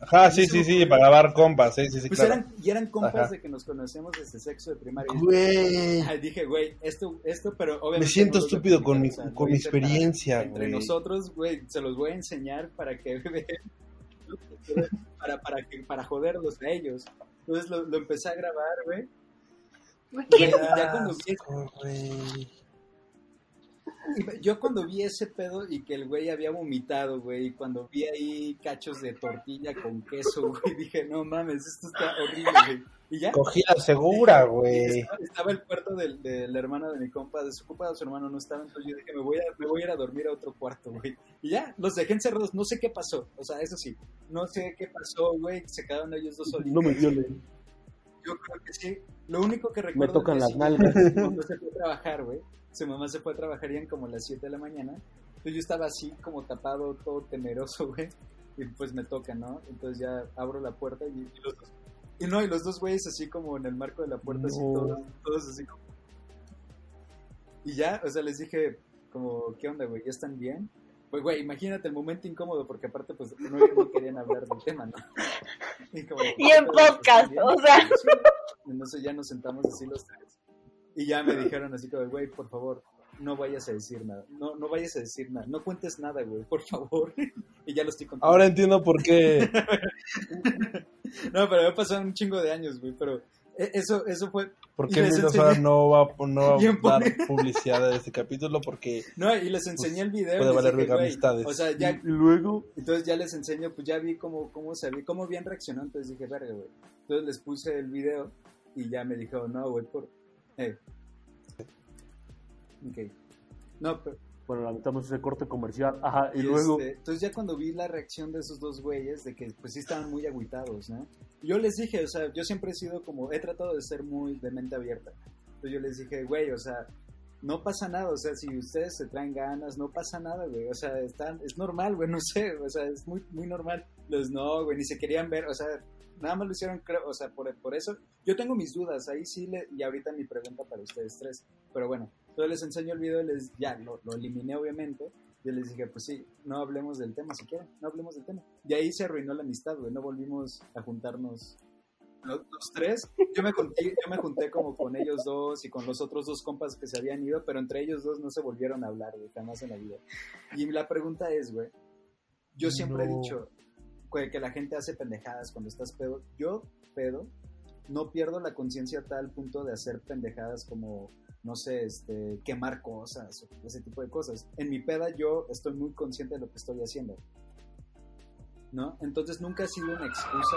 [SPEAKER 4] Ajá, sí, sí, sí, para grabar compas, sí, sí, sí,
[SPEAKER 2] Pues
[SPEAKER 4] claro.
[SPEAKER 2] eran, y eran compas
[SPEAKER 4] Ajá.
[SPEAKER 2] de que nos conocemos desde sexo de primaria.
[SPEAKER 4] Güey.
[SPEAKER 2] Dije, güey, esto, esto, pero obviamente.
[SPEAKER 4] Me siento estúpido con mi,
[SPEAKER 2] publicar, o sea,
[SPEAKER 4] con mi experiencia,
[SPEAKER 2] Entre
[SPEAKER 4] güey.
[SPEAKER 2] nosotros, güey, se los voy a enseñar para que vean. para, para, que, para joderlos a ellos. Entonces lo, lo empecé a grabar, güey. Yo cuando vi ese pedo y que el güey había vomitado, güey, y cuando vi ahí cachos de tortilla con queso, güey, dije, no mames, esto está horrible, güey. Y ya,
[SPEAKER 4] Cogida segura, güey.
[SPEAKER 2] Estaba, estaba el cuarto hermano de mi compa, de su compa, su hermano no estaba, entonces yo dije, me voy, a, me voy a ir a dormir a otro cuarto, güey. Y ya, los dejé encerrados, no sé qué pasó, o sea, eso sí, no sé qué pasó, güey, se quedaron ellos dos solitos.
[SPEAKER 1] No me violen.
[SPEAKER 2] Yo creo que sí, lo único que recuerdo...
[SPEAKER 1] Me tocan
[SPEAKER 2] es
[SPEAKER 1] las
[SPEAKER 2] que
[SPEAKER 1] nalgas.
[SPEAKER 2] Mamá se fue a trabajar, güey, su mamá se fue a trabajar ya como las 7 de la mañana, entonces yo estaba así, como tapado, todo temeroso, güey, y pues me toca, ¿no? Entonces ya abro la puerta y, y los dos... Y no, y los dos güeyes así como en el marco de la puerta, así
[SPEAKER 1] No.
[SPEAKER 2] todos, todos así como... Y ya, o sea, les dije como, ¿qué onda, güey? ¿Ya están bien? Pues, güey, imagínate el momento incómodo, porque aparte, pues, no, no querían hablar del tema, ¿no? Y, como,
[SPEAKER 3] Y en podcast, o sea.
[SPEAKER 2] Entonces ya nos sentamos así los tres. Y ya me dijeron así como, güey, por favor, no vayas a decir nada. No, no vayas a decir nada. No cuentes nada, güey, por favor. Y ya lo estoy contando.
[SPEAKER 4] Ahora entiendo por qué.
[SPEAKER 2] No, pero me pasaron un chingo de años, güey. Pero Eso, eso fue.
[SPEAKER 4] ¿Por qué no va, no va a dar publicidad de este capítulo? Porque
[SPEAKER 2] No, y les enseñé el video.
[SPEAKER 4] puede valer
[SPEAKER 2] dije,
[SPEAKER 4] amistades.
[SPEAKER 2] O sea, ya,
[SPEAKER 1] Y luego,
[SPEAKER 2] entonces ya les enseño, pues ya vi cómo, cómo se vi, cómo bien reaccionó. Entonces dije, verga, güey. Entonces les puse el video y ya me dijo, no, güey, por. Eh. Ok. No, pero.
[SPEAKER 1] Bueno, lamentamos ese corte comercial. Ajá, y
[SPEAKER 2] Y
[SPEAKER 1] luego,
[SPEAKER 2] este, entonces ya cuando vi la reacción de esos dos güeyes, de que pues sí estaban muy agüitados, ¿no? Yo les dije, o sea, yo siempre he sido como, he tratado de ser muy de mente abierta. Entonces yo les dije, güey, o sea, no pasa nada, o sea, si ustedes se traen ganas, no pasa nada, güey, o sea, están, es normal, güey, no sé, o sea, es muy, muy normal. Los no, güey, ni se querían ver, o sea, nada más lo hicieron, creo, o sea, por, por eso, yo tengo mis dudas, ahí sí, le, y ahorita mi pregunta para ustedes tres, pero bueno, entonces les enseño el video, les, ya, lo, lo eliminé obviamente, yo les dije, pues sí, no hablemos del tema si quieren, no hablemos del tema. Y ahí se arruinó la amistad, güey, no volvimos a juntarnos los, los tres. Yo me, junté, yo me junté como con ellos dos y con los otros dos compas que se habían ido, pero entre ellos dos no se volvieron a hablar, güey, jamás en la vida. Y la pregunta es, güey, yo siempre he
[SPEAKER 1] No.
[SPEAKER 2] dicho güey, que la gente hace pendejadas cuando estás pedo. Yo, pedo, no pierdo la conciencia a tal punto de hacer pendejadas como no sé, este, quemar cosas, o ese tipo de cosas. En mi peda yo estoy muy consciente de lo que estoy haciendo. ¿No? Entonces nunca ha sido una excusa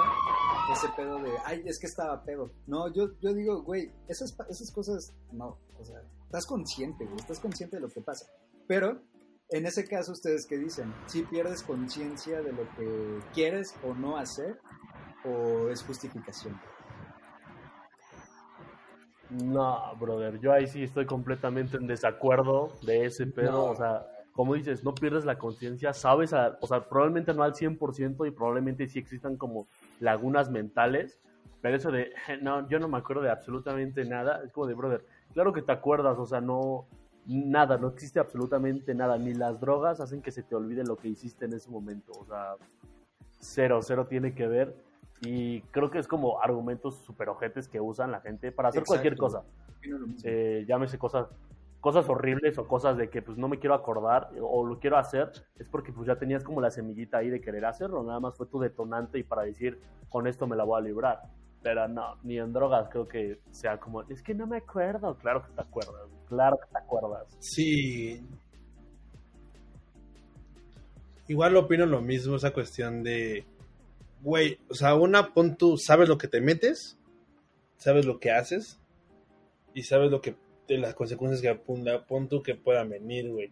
[SPEAKER 2] ese pedo de, ay, es que estaba pedo. No, yo, yo digo, güey, esas, esas cosas, no, o sea, estás consciente, güey, estás consciente de lo que pasa. Pero, en ese caso, ¿ustedes qué dicen? ¿Si pierdes conciencia de lo que quieres o no hacer? ¿O es justificación?
[SPEAKER 1] No, brother, yo ahí sí estoy completamente en desacuerdo de ese pedo.
[SPEAKER 2] No.
[SPEAKER 1] O sea, como dices, no pierdes la conciencia, sabes, a- o sea, probablemente no al 100% y probablemente sí existan como lagunas mentales, pero eso de, no, yo no me acuerdo de absolutamente nada, es como de, brother, claro que te acuerdas, o sea, no, nada, no existe absolutamente nada, ni las drogas hacen que se te olvide lo que hiciste en ese momento, o sea, cero, cero tiene que ver. Y creo que es como argumentos super ojetes que usan la gente para hacer cualquier cosa. Eh, llámese cosas cosas horribles o cosas de que pues no me quiero acordar o lo quiero hacer es porque pues ya tenías como la semillita ahí de querer hacerlo nada más fue tu detonante y para decir con esto me la voy a librar pero no ni en drogas creo que sea como es que no me acuerdo claro que te acuerdas claro te acuerdas
[SPEAKER 4] Sí. Igual opino lo mismo, esa cuestión de, güey, o sea, una, pon tú, sabes lo que te metes, sabes lo que haces y sabes lo que, de las consecuencias que apunta, pon tú que puedan venir, güey.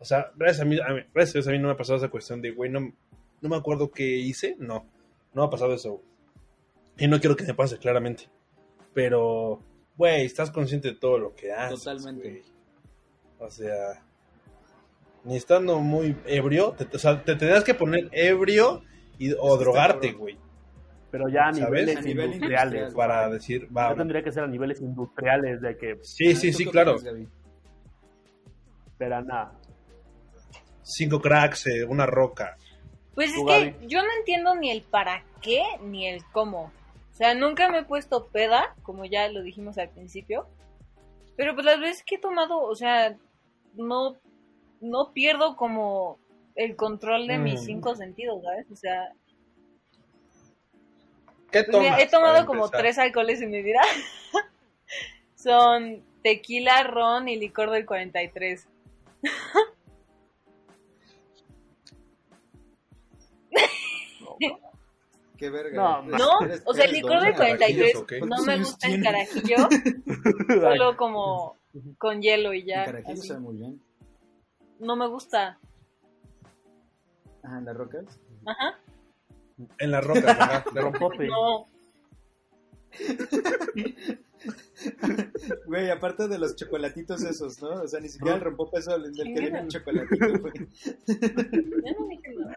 [SPEAKER 4] O sea, gracias a mí, a mí- gracias a Dios a mí no me ha pasado esa cuestión de, güey, no, no me acuerdo qué hice, no, no me ha pasado eso. Y no quiero que me pase, claramente. Pero, güey, estás consciente de todo lo que haces.
[SPEAKER 2] Totalmente.
[SPEAKER 4] O sea, ni estando muy ebrio, te, o sea, te tendrías que poner ebrio y, o drogarte, güey.
[SPEAKER 1] pero ya a
[SPEAKER 4] ¿Sabes?
[SPEAKER 1] niveles
[SPEAKER 2] A nivel
[SPEAKER 1] industriales
[SPEAKER 2] industrial.
[SPEAKER 4] Para decir, va.
[SPEAKER 1] ya tendría que ser a niveles industriales de que
[SPEAKER 4] Sí, sí,
[SPEAKER 2] ¿Tú
[SPEAKER 4] sí, claro.
[SPEAKER 1] pero nada
[SPEAKER 4] Cinco cracks, eh, una roca.
[SPEAKER 3] Pues es que
[SPEAKER 1] Gaby.
[SPEAKER 3] yo no entiendo ni el para qué ni el cómo. O sea, nunca me he puesto peda, como ya lo dijimos al principio. Pero pues las veces que he tomado, o sea, no, no pierdo como el control de mis
[SPEAKER 4] Mm.
[SPEAKER 3] cinco sentidos, ¿sabes? O sea,
[SPEAKER 4] ¿Qué
[SPEAKER 3] pues,
[SPEAKER 4] tomas?
[SPEAKER 3] mira, he tomado como tres alcoholes en mi vida. Son tequila, ron y licor del 43.
[SPEAKER 2] Qué verga.
[SPEAKER 1] No,
[SPEAKER 2] Eres-
[SPEAKER 3] No,
[SPEAKER 2] eres-
[SPEAKER 3] o sea, el licor
[SPEAKER 2] dona.
[SPEAKER 3] 43
[SPEAKER 4] ¿o qué?
[SPEAKER 3] no
[SPEAKER 2] ¿Cuántos
[SPEAKER 3] me gusta el
[SPEAKER 2] tiene?
[SPEAKER 3] carajillo, solo como con hielo y
[SPEAKER 2] El
[SPEAKER 3] ya.
[SPEAKER 2] carajillo
[SPEAKER 3] así.
[SPEAKER 2] sabe muy bien.
[SPEAKER 3] No me gusta.
[SPEAKER 2] Ajá, en las rocas.
[SPEAKER 3] Ajá.
[SPEAKER 4] En la roca, ¿verdad? Claro.
[SPEAKER 1] rompope
[SPEAKER 3] No.
[SPEAKER 2] Güey, aparte de los chocolatitos esos, ¿no? O sea, ni siquiera el rompopeso del del que viene
[SPEAKER 3] Chinga.
[SPEAKER 2] chocolatito, güey.
[SPEAKER 3] Yo no dije nada.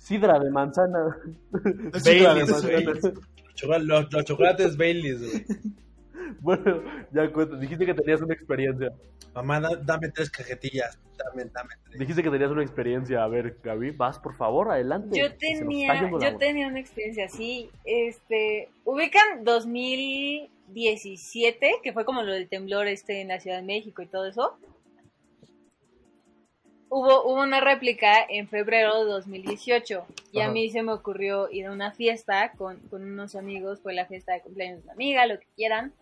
[SPEAKER 1] sidra de manzana
[SPEAKER 2] Los
[SPEAKER 1] sidra de
[SPEAKER 2] chocolates,
[SPEAKER 1] manzana
[SPEAKER 4] Chocolate- los, los chocolates Baileys, güey.
[SPEAKER 1] bueno ya cuenta dijiste que tenías una experiencia
[SPEAKER 4] Mamá, da- dame tres cajetillas. Dame, dame tres.
[SPEAKER 1] Dijiste que tenías una experiencia. A ver, Gaby, vas por favor, adelante.
[SPEAKER 3] Yo tenía, yo tenía una experiencia así. Este, ubican 2017, que fue como lo del temblor este en la Ciudad de México y todo eso. hubo, hubo una réplica en febrero de 2018 y a
[SPEAKER 1] Ajá.
[SPEAKER 3] mí se me ocurrió ir a una fiesta con, con unos amigos, fue la fiesta de cumpleaños de una amiga, lo que quieran,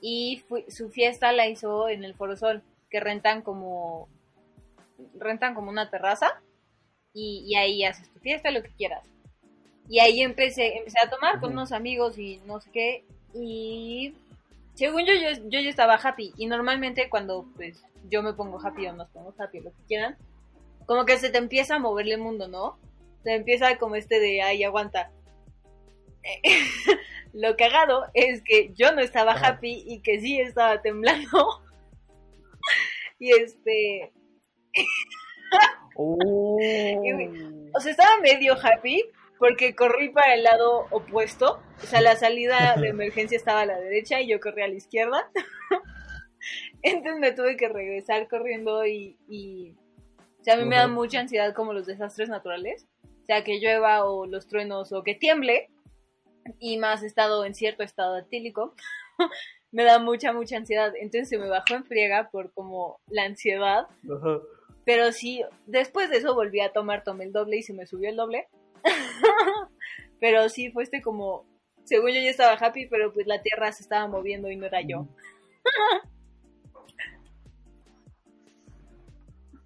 [SPEAKER 3] y fui- su fiesta la hizo en el Foro Sol, que rentan como rentan como una terraza y, y ahí haces tu fiesta, lo que quieras. Y ahí empecé, empecé a tomar con
[SPEAKER 1] Ujú.
[SPEAKER 3] unos amigos y no sé qué, y según yo, yo, yo, yo estaba happy. Y normalmente cuando pues yo me pongo happy o nos pongo happy, lo que quieran, como que se te empieza a mover el mundo, ¿no? Se empieza como este de, ay, aguanta. lo cagado es que yo no estaba
[SPEAKER 1] Ajá.
[SPEAKER 3] happy y que sí estaba temblando. y este,
[SPEAKER 1] Oh.
[SPEAKER 3] o sea, estaba medio happy porque corrí para el lado opuesto. O sea, la salida de emergencia estaba a la derecha y yo corrí a la izquierda. Entonces me tuve que regresar corriendo y, y- o sea, a mí me da mucha ansiedad como los desastres naturales. O sea, que llueva o los truenos o que tiemble. Y más estado en cierto estado etílico. me da mucha, mucha ansiedad. Entonces se me bajó en friega por como la ansiedad. Pero sí, después de eso volví a tomar, tomé el doble y se me subió el doble. pero sí, fue este como, según yo ya estaba happy, pero pues la tierra se estaba moviendo y no era yo.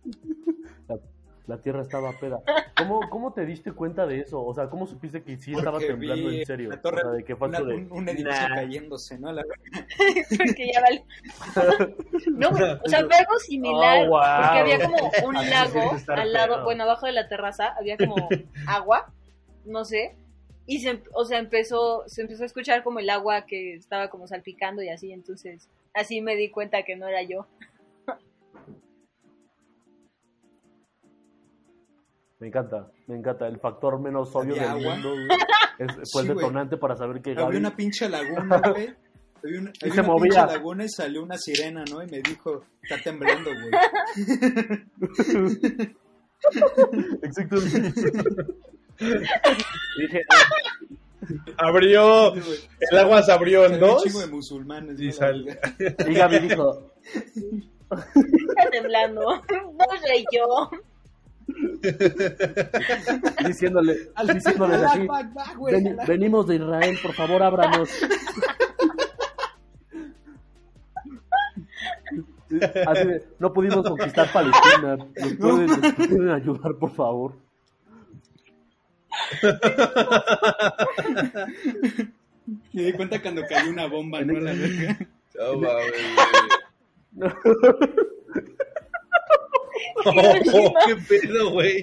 [SPEAKER 1] La, tierra estaba peda. ¿Cómo, ¿Cómo te diste cuenta de eso? O sea, ¿cómo supiste que sí estaba
[SPEAKER 2] Porque
[SPEAKER 1] temblando en serio?
[SPEAKER 2] la torre-
[SPEAKER 1] o sea, de que
[SPEAKER 2] una-
[SPEAKER 1] de...
[SPEAKER 2] un, un edificio
[SPEAKER 4] Nah.
[SPEAKER 2] cayéndose, ¿no? La-
[SPEAKER 3] Porque ya vale. no, o sea, fue algo similar.
[SPEAKER 1] Oh, wow.
[SPEAKER 3] Porque había como un lago al lado,
[SPEAKER 1] pedo.
[SPEAKER 3] bueno, abajo de la terraza, había como agua, no sé. Y se, em- o sea, empezó, se empezó a escuchar como el agua que estaba como salpicando y así, entonces así me di cuenta que no era yo.
[SPEAKER 1] Me encanta, me encanta. El factor menos obvio
[SPEAKER 2] ¿Había
[SPEAKER 1] del
[SPEAKER 2] agua?
[SPEAKER 1] mundo güey, es- fue
[SPEAKER 2] Sí,
[SPEAKER 1] el
[SPEAKER 2] güey.
[SPEAKER 1] detonante para saber que Gaby...
[SPEAKER 2] Había una pinche laguna, güey. Había una,
[SPEAKER 1] Y se
[SPEAKER 2] una
[SPEAKER 1] movía.
[SPEAKER 2] pinche laguna y salió una sirena, ¿no? Y me dijo, está temblando, güey.
[SPEAKER 1] Exacto. Dije,
[SPEAKER 4] Abrió, el agua se abrió en
[SPEAKER 2] Salió un
[SPEAKER 4] dos.
[SPEAKER 2] chingo de musulmanes.
[SPEAKER 4] Y
[SPEAKER 2] ¿no?
[SPEAKER 4] sale.
[SPEAKER 1] y Gaby dijo,
[SPEAKER 3] Está temblando. No soy yo.
[SPEAKER 1] diciéndole, diciéndoles así, venimos de Israel, por favor, ábranos. Así de, no pudimos conquistar Palestina. ¿Nos pueden, nos pueden ayudar, por favor?
[SPEAKER 2] Me di cuenta cuando cayó una bomba, ¿no? La verga.
[SPEAKER 4] No güey. ¿Qué pedo, güey?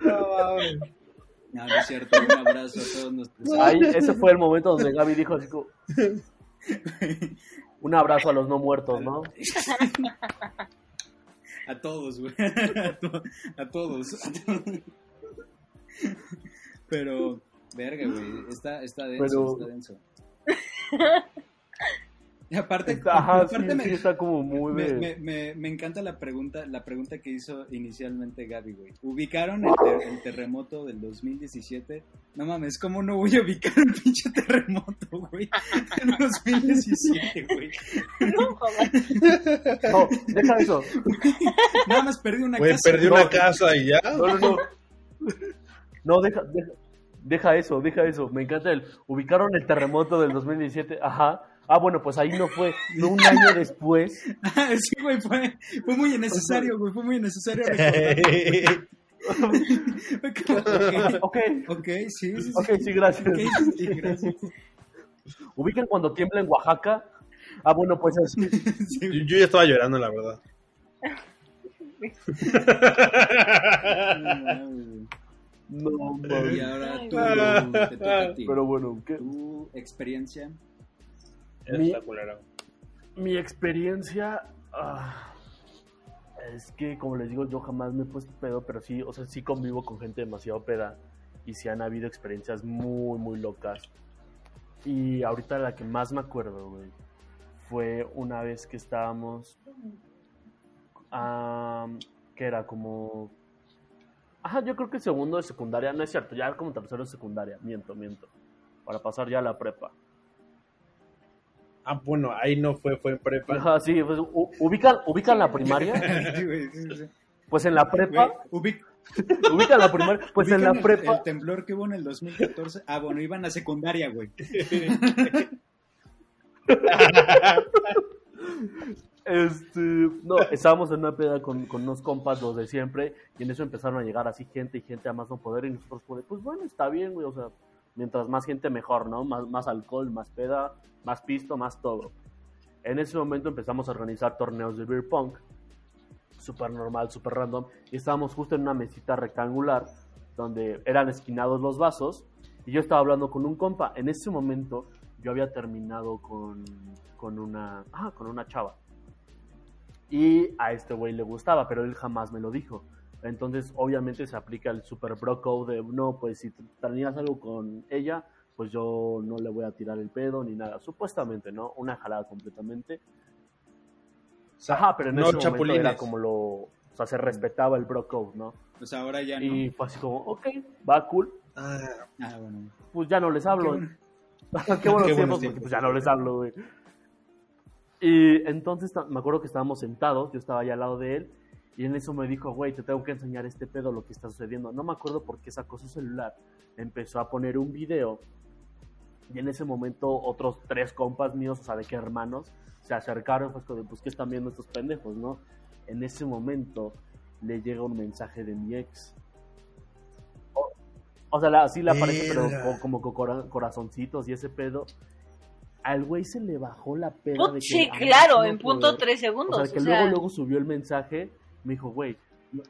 [SPEAKER 4] No mames.
[SPEAKER 2] No, no es cierto. Un abrazo a todos nuestros.
[SPEAKER 1] Ahí, ese fue el momento donde Gaby dijo así como, un abrazo a los no muertos, ¿no?
[SPEAKER 2] A todos, güey. A, to- a todos. A todos. Pero, verga, güey. Está, está denso,
[SPEAKER 1] Pero-
[SPEAKER 2] está denso. Y aparte,
[SPEAKER 1] Está- ajá, sí,
[SPEAKER 2] aparte me,
[SPEAKER 1] sí, está como muy
[SPEAKER 2] me, me, me, me encanta la pregunta, la pregunta que hizo inicialmente Gaby, güey. ¿Ubicaron el, ter- el terremoto del 2017? No mames, ¿cómo no voy a ubicar el pinche terremoto, güey? En 2017, güey.
[SPEAKER 3] No.
[SPEAKER 1] No, deja eso.
[SPEAKER 2] Nada más perdí una
[SPEAKER 4] Güey,
[SPEAKER 2] casa.
[SPEAKER 4] perdí
[SPEAKER 1] No.
[SPEAKER 4] una casa y ya.
[SPEAKER 1] No, no, no. No, deja, deja, deja eso, deja eso. Me encanta el... Ubicaron el terremoto del 2017, ajá. Ah, bueno, pues ahí no fue. No un año después.
[SPEAKER 2] sí, güey, fue, fue muy innecesario, güey. Fue muy innecesario recordar. Como, ok, sí, sí, sí.
[SPEAKER 1] ok, sí, gracias.
[SPEAKER 2] Ok, sí, gracias.
[SPEAKER 1] Ubican cuando tiembla en Oaxaca. Ah, bueno, pues es...
[SPEAKER 2] Sí,
[SPEAKER 4] Yo, ya estaba llorando, la verdad.
[SPEAKER 2] No.
[SPEAKER 1] No,
[SPEAKER 2] Y ahora tú, te toca a ti.
[SPEAKER 1] Pero bueno, ¿qué?
[SPEAKER 2] Tu experiencia.
[SPEAKER 1] Mi-. Mi experiencia ah, es que, como les digo, yo jamás me he puesto pedo, pero sí, o sea, sí convivo con gente demasiado peda y sí han habido experiencias muy, muy locas. Y ahorita la que más me acuerdo, güey, fue una vez que estábamos, que era como, ajá, yo creo que segundo de secundaria, no es cierto, ya como tercero de secundaria, miento, miento, para pasar ya a la prepa.
[SPEAKER 4] Ah, bueno, ahí no fue, fue en prepa.
[SPEAKER 1] Ajá, sí, pues, ubican, ubican la primaria,
[SPEAKER 2] Sí, güey, sí,
[SPEAKER 1] pues en la
[SPEAKER 2] Güey,
[SPEAKER 1] prepa,
[SPEAKER 2] ubic-
[SPEAKER 1] ubican la primaria, pues en la
[SPEAKER 2] el-
[SPEAKER 1] prepa,
[SPEAKER 2] El temblor que hubo en el 2014. Ah, bueno, iban a secundaria, güey.
[SPEAKER 1] Este, no, estábamos en una peda con, con unos compas, los de siempre, y en eso empezaron a llegar así gente y gente a más no poder, y nosotros, pues bueno, está bien, güey, o sea, mientras más gente mejor, ¿no? Más, más alcohol, más peda, más pisto, más todo. En ese momento empezamos a organizar torneos de beer pong, súper normal, súper random, y estábamos justo en una mesita rectangular, donde eran esquinados los vasos, y yo estaba hablando con un compa. En ese momento yo había terminado con, con una, ah, con una chava. Y a este güey le gustaba, pero él jamás me lo dijo. Entonces, obviamente se aplica el super bro code de, no, pues si tenías algo con ella, pues yo no le voy a tirar el pedo ni nada. Supuestamente, ¿no? Una jalada completamente.
[SPEAKER 4] O sea,
[SPEAKER 1] Ajá, pero en
[SPEAKER 4] no
[SPEAKER 1] ese momento era como lo... O sea, se respetaba el bro code, ¿no?
[SPEAKER 2] Pues ahora ya no.
[SPEAKER 1] Y fue así como, ok, va cool.
[SPEAKER 4] Ah,
[SPEAKER 2] Ah, bueno.
[SPEAKER 1] Pues ya no les hablo.
[SPEAKER 2] Qué
[SPEAKER 1] Qué, buenos
[SPEAKER 4] Qué buenos
[SPEAKER 1] tiempos, porque
[SPEAKER 4] tiempos.
[SPEAKER 1] pues ya no les hablo, güey. Y entonces ta- me acuerdo que estábamos sentados, yo estaba allá al lado de él, y en eso me dijo, güey, te tengo que enseñar este pedo, lo que está sucediendo. No me acuerdo por qué sacó su celular, empezó a poner un video, y en ese momento otros tres compas míos, o sea, de qué hermanos, se acercaron, pues, como de, pues, ¿qué están viendo estos pendejos, no? En ese momento le llega un mensaje de mi ex. O, o sea, la- así le aparece, pero como con cora- corazoncitos y ese pedo. Al güey se le bajó la de que,
[SPEAKER 3] sí,
[SPEAKER 1] "Ah,
[SPEAKER 3] claro,
[SPEAKER 1] no
[SPEAKER 3] en punto
[SPEAKER 1] ver".
[SPEAKER 3] tres
[SPEAKER 1] O
[SPEAKER 3] segundos.
[SPEAKER 1] sea, que
[SPEAKER 3] o
[SPEAKER 1] luego,
[SPEAKER 3] sea,
[SPEAKER 1] luego subió el mensaje, me dijo, güey, no-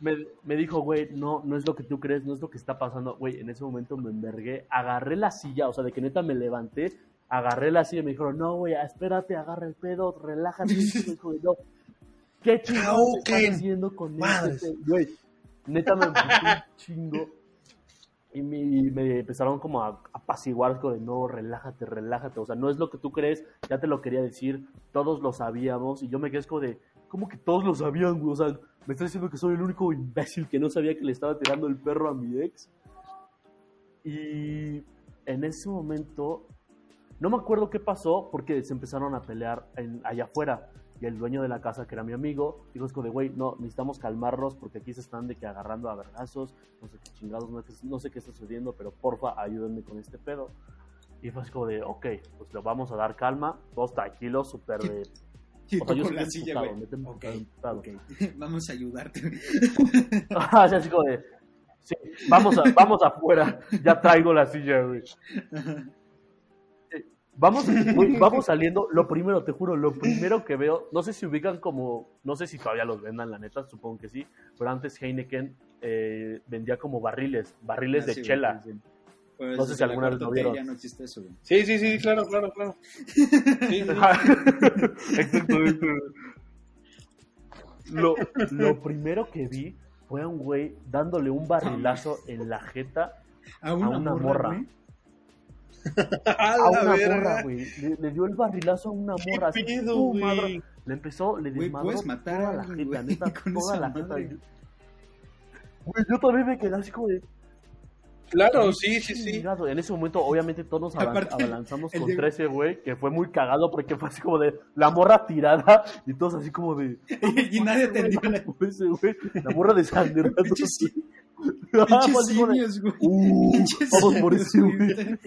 [SPEAKER 1] me, me dijo, güey, no, no es lo que tú crees, no es lo que está pasando. Güey, en ese momento me envergué, agarré la silla, o sea, de que neta me levanté, agarré la silla y me dijeron, no, güey, espérate, agarra el pedo, relájate. Me dijo, no, ¿qué chingados estás haciendo con
[SPEAKER 4] Madres.
[SPEAKER 1] este pedo?" Güey, neta me un chingo. Y me, empezaron como a apaciguar, como de no, relájate, relájate. O sea, no es lo que tú crees, ya te lo quería decir, todos lo sabíamos. Y yo me quedé como de, ¿cómo que todos lo sabían? O sea, me estás diciendo que soy el único imbécil que no sabía que le estaba tirando el perro a mi ex. Y en ese momento, no me acuerdo qué pasó, porque se empezaron a pelear allá afuera. Y el dueño de la casa, que era mi amigo, dijo es de, güey, no, necesitamos calmarnos porque aquí se están de que agarrando a vergazos, no sé qué chingados, no, no sé qué está sucediendo, pero porfa, ayúdenme con este pedo. Y fue así como de, ok, pues le vamos a dar calma, todos tranquilos, súper de...
[SPEAKER 2] Y
[SPEAKER 1] O sea,
[SPEAKER 2] tú
[SPEAKER 1] yo
[SPEAKER 2] con
[SPEAKER 1] soy
[SPEAKER 2] la silla, güey. Vamos a ayudarte.
[SPEAKER 1] Así como de, sí, vamos, a, vamos afuera, ya traigo la silla, güey. Vamos, vamos saliendo, lo primero, te juro, lo primero que veo, no sé si ubican como, no sé si todavía los vendan, la neta, supongo que sí, pero antes Heineken eh, vendía como barriles, barriles
[SPEAKER 2] Ah,
[SPEAKER 1] de
[SPEAKER 2] sí,
[SPEAKER 1] chela.
[SPEAKER 2] sí, sí. Pues,
[SPEAKER 1] No sé si alguna vez lo vieron.
[SPEAKER 2] Ya no existe eso, güey.
[SPEAKER 4] Sí, sí, sí, claro, claro, claro. Sí, sí.
[SPEAKER 1] Exactamente. Lo, lo primero que vi fue a un güey dándole un barrilazo en la jeta
[SPEAKER 2] A una,
[SPEAKER 1] una
[SPEAKER 2] morra,
[SPEAKER 1] morra.
[SPEAKER 4] A
[SPEAKER 1] a
[SPEAKER 4] la
[SPEAKER 1] una
[SPEAKER 4] verga.
[SPEAKER 1] morra, güey. Le, le dio el barrilazo a una morra. así,
[SPEAKER 4] pedo,
[SPEAKER 1] ¡pum!
[SPEAKER 4] güey?
[SPEAKER 1] madre. Le empezó, le desmadró
[SPEAKER 2] puedes matar
[SPEAKER 1] toda
[SPEAKER 2] a
[SPEAKER 1] la
[SPEAKER 2] alguien,
[SPEAKER 1] jeta,
[SPEAKER 2] güey,
[SPEAKER 1] neta,
[SPEAKER 2] con
[SPEAKER 1] toda
[SPEAKER 2] esa
[SPEAKER 1] la jeta. Güey, yo también me quedé así como de...
[SPEAKER 4] Claro, sí, sí, sí.
[SPEAKER 1] En ese momento, obviamente, todos nos abalanzamos
[SPEAKER 2] de-
[SPEAKER 1] ese güey, que fue muy cagado porque fue así como de la morra tirada y todos así como de...
[SPEAKER 2] Y nadie atendió a la
[SPEAKER 1] Por ese güey, la morra desangrando.
[SPEAKER 2] Pinches
[SPEAKER 1] así. Ah, como de,
[SPEAKER 2] simios, güey.
[SPEAKER 1] "Uh, vamos por ese güey.
[SPEAKER 2] güey.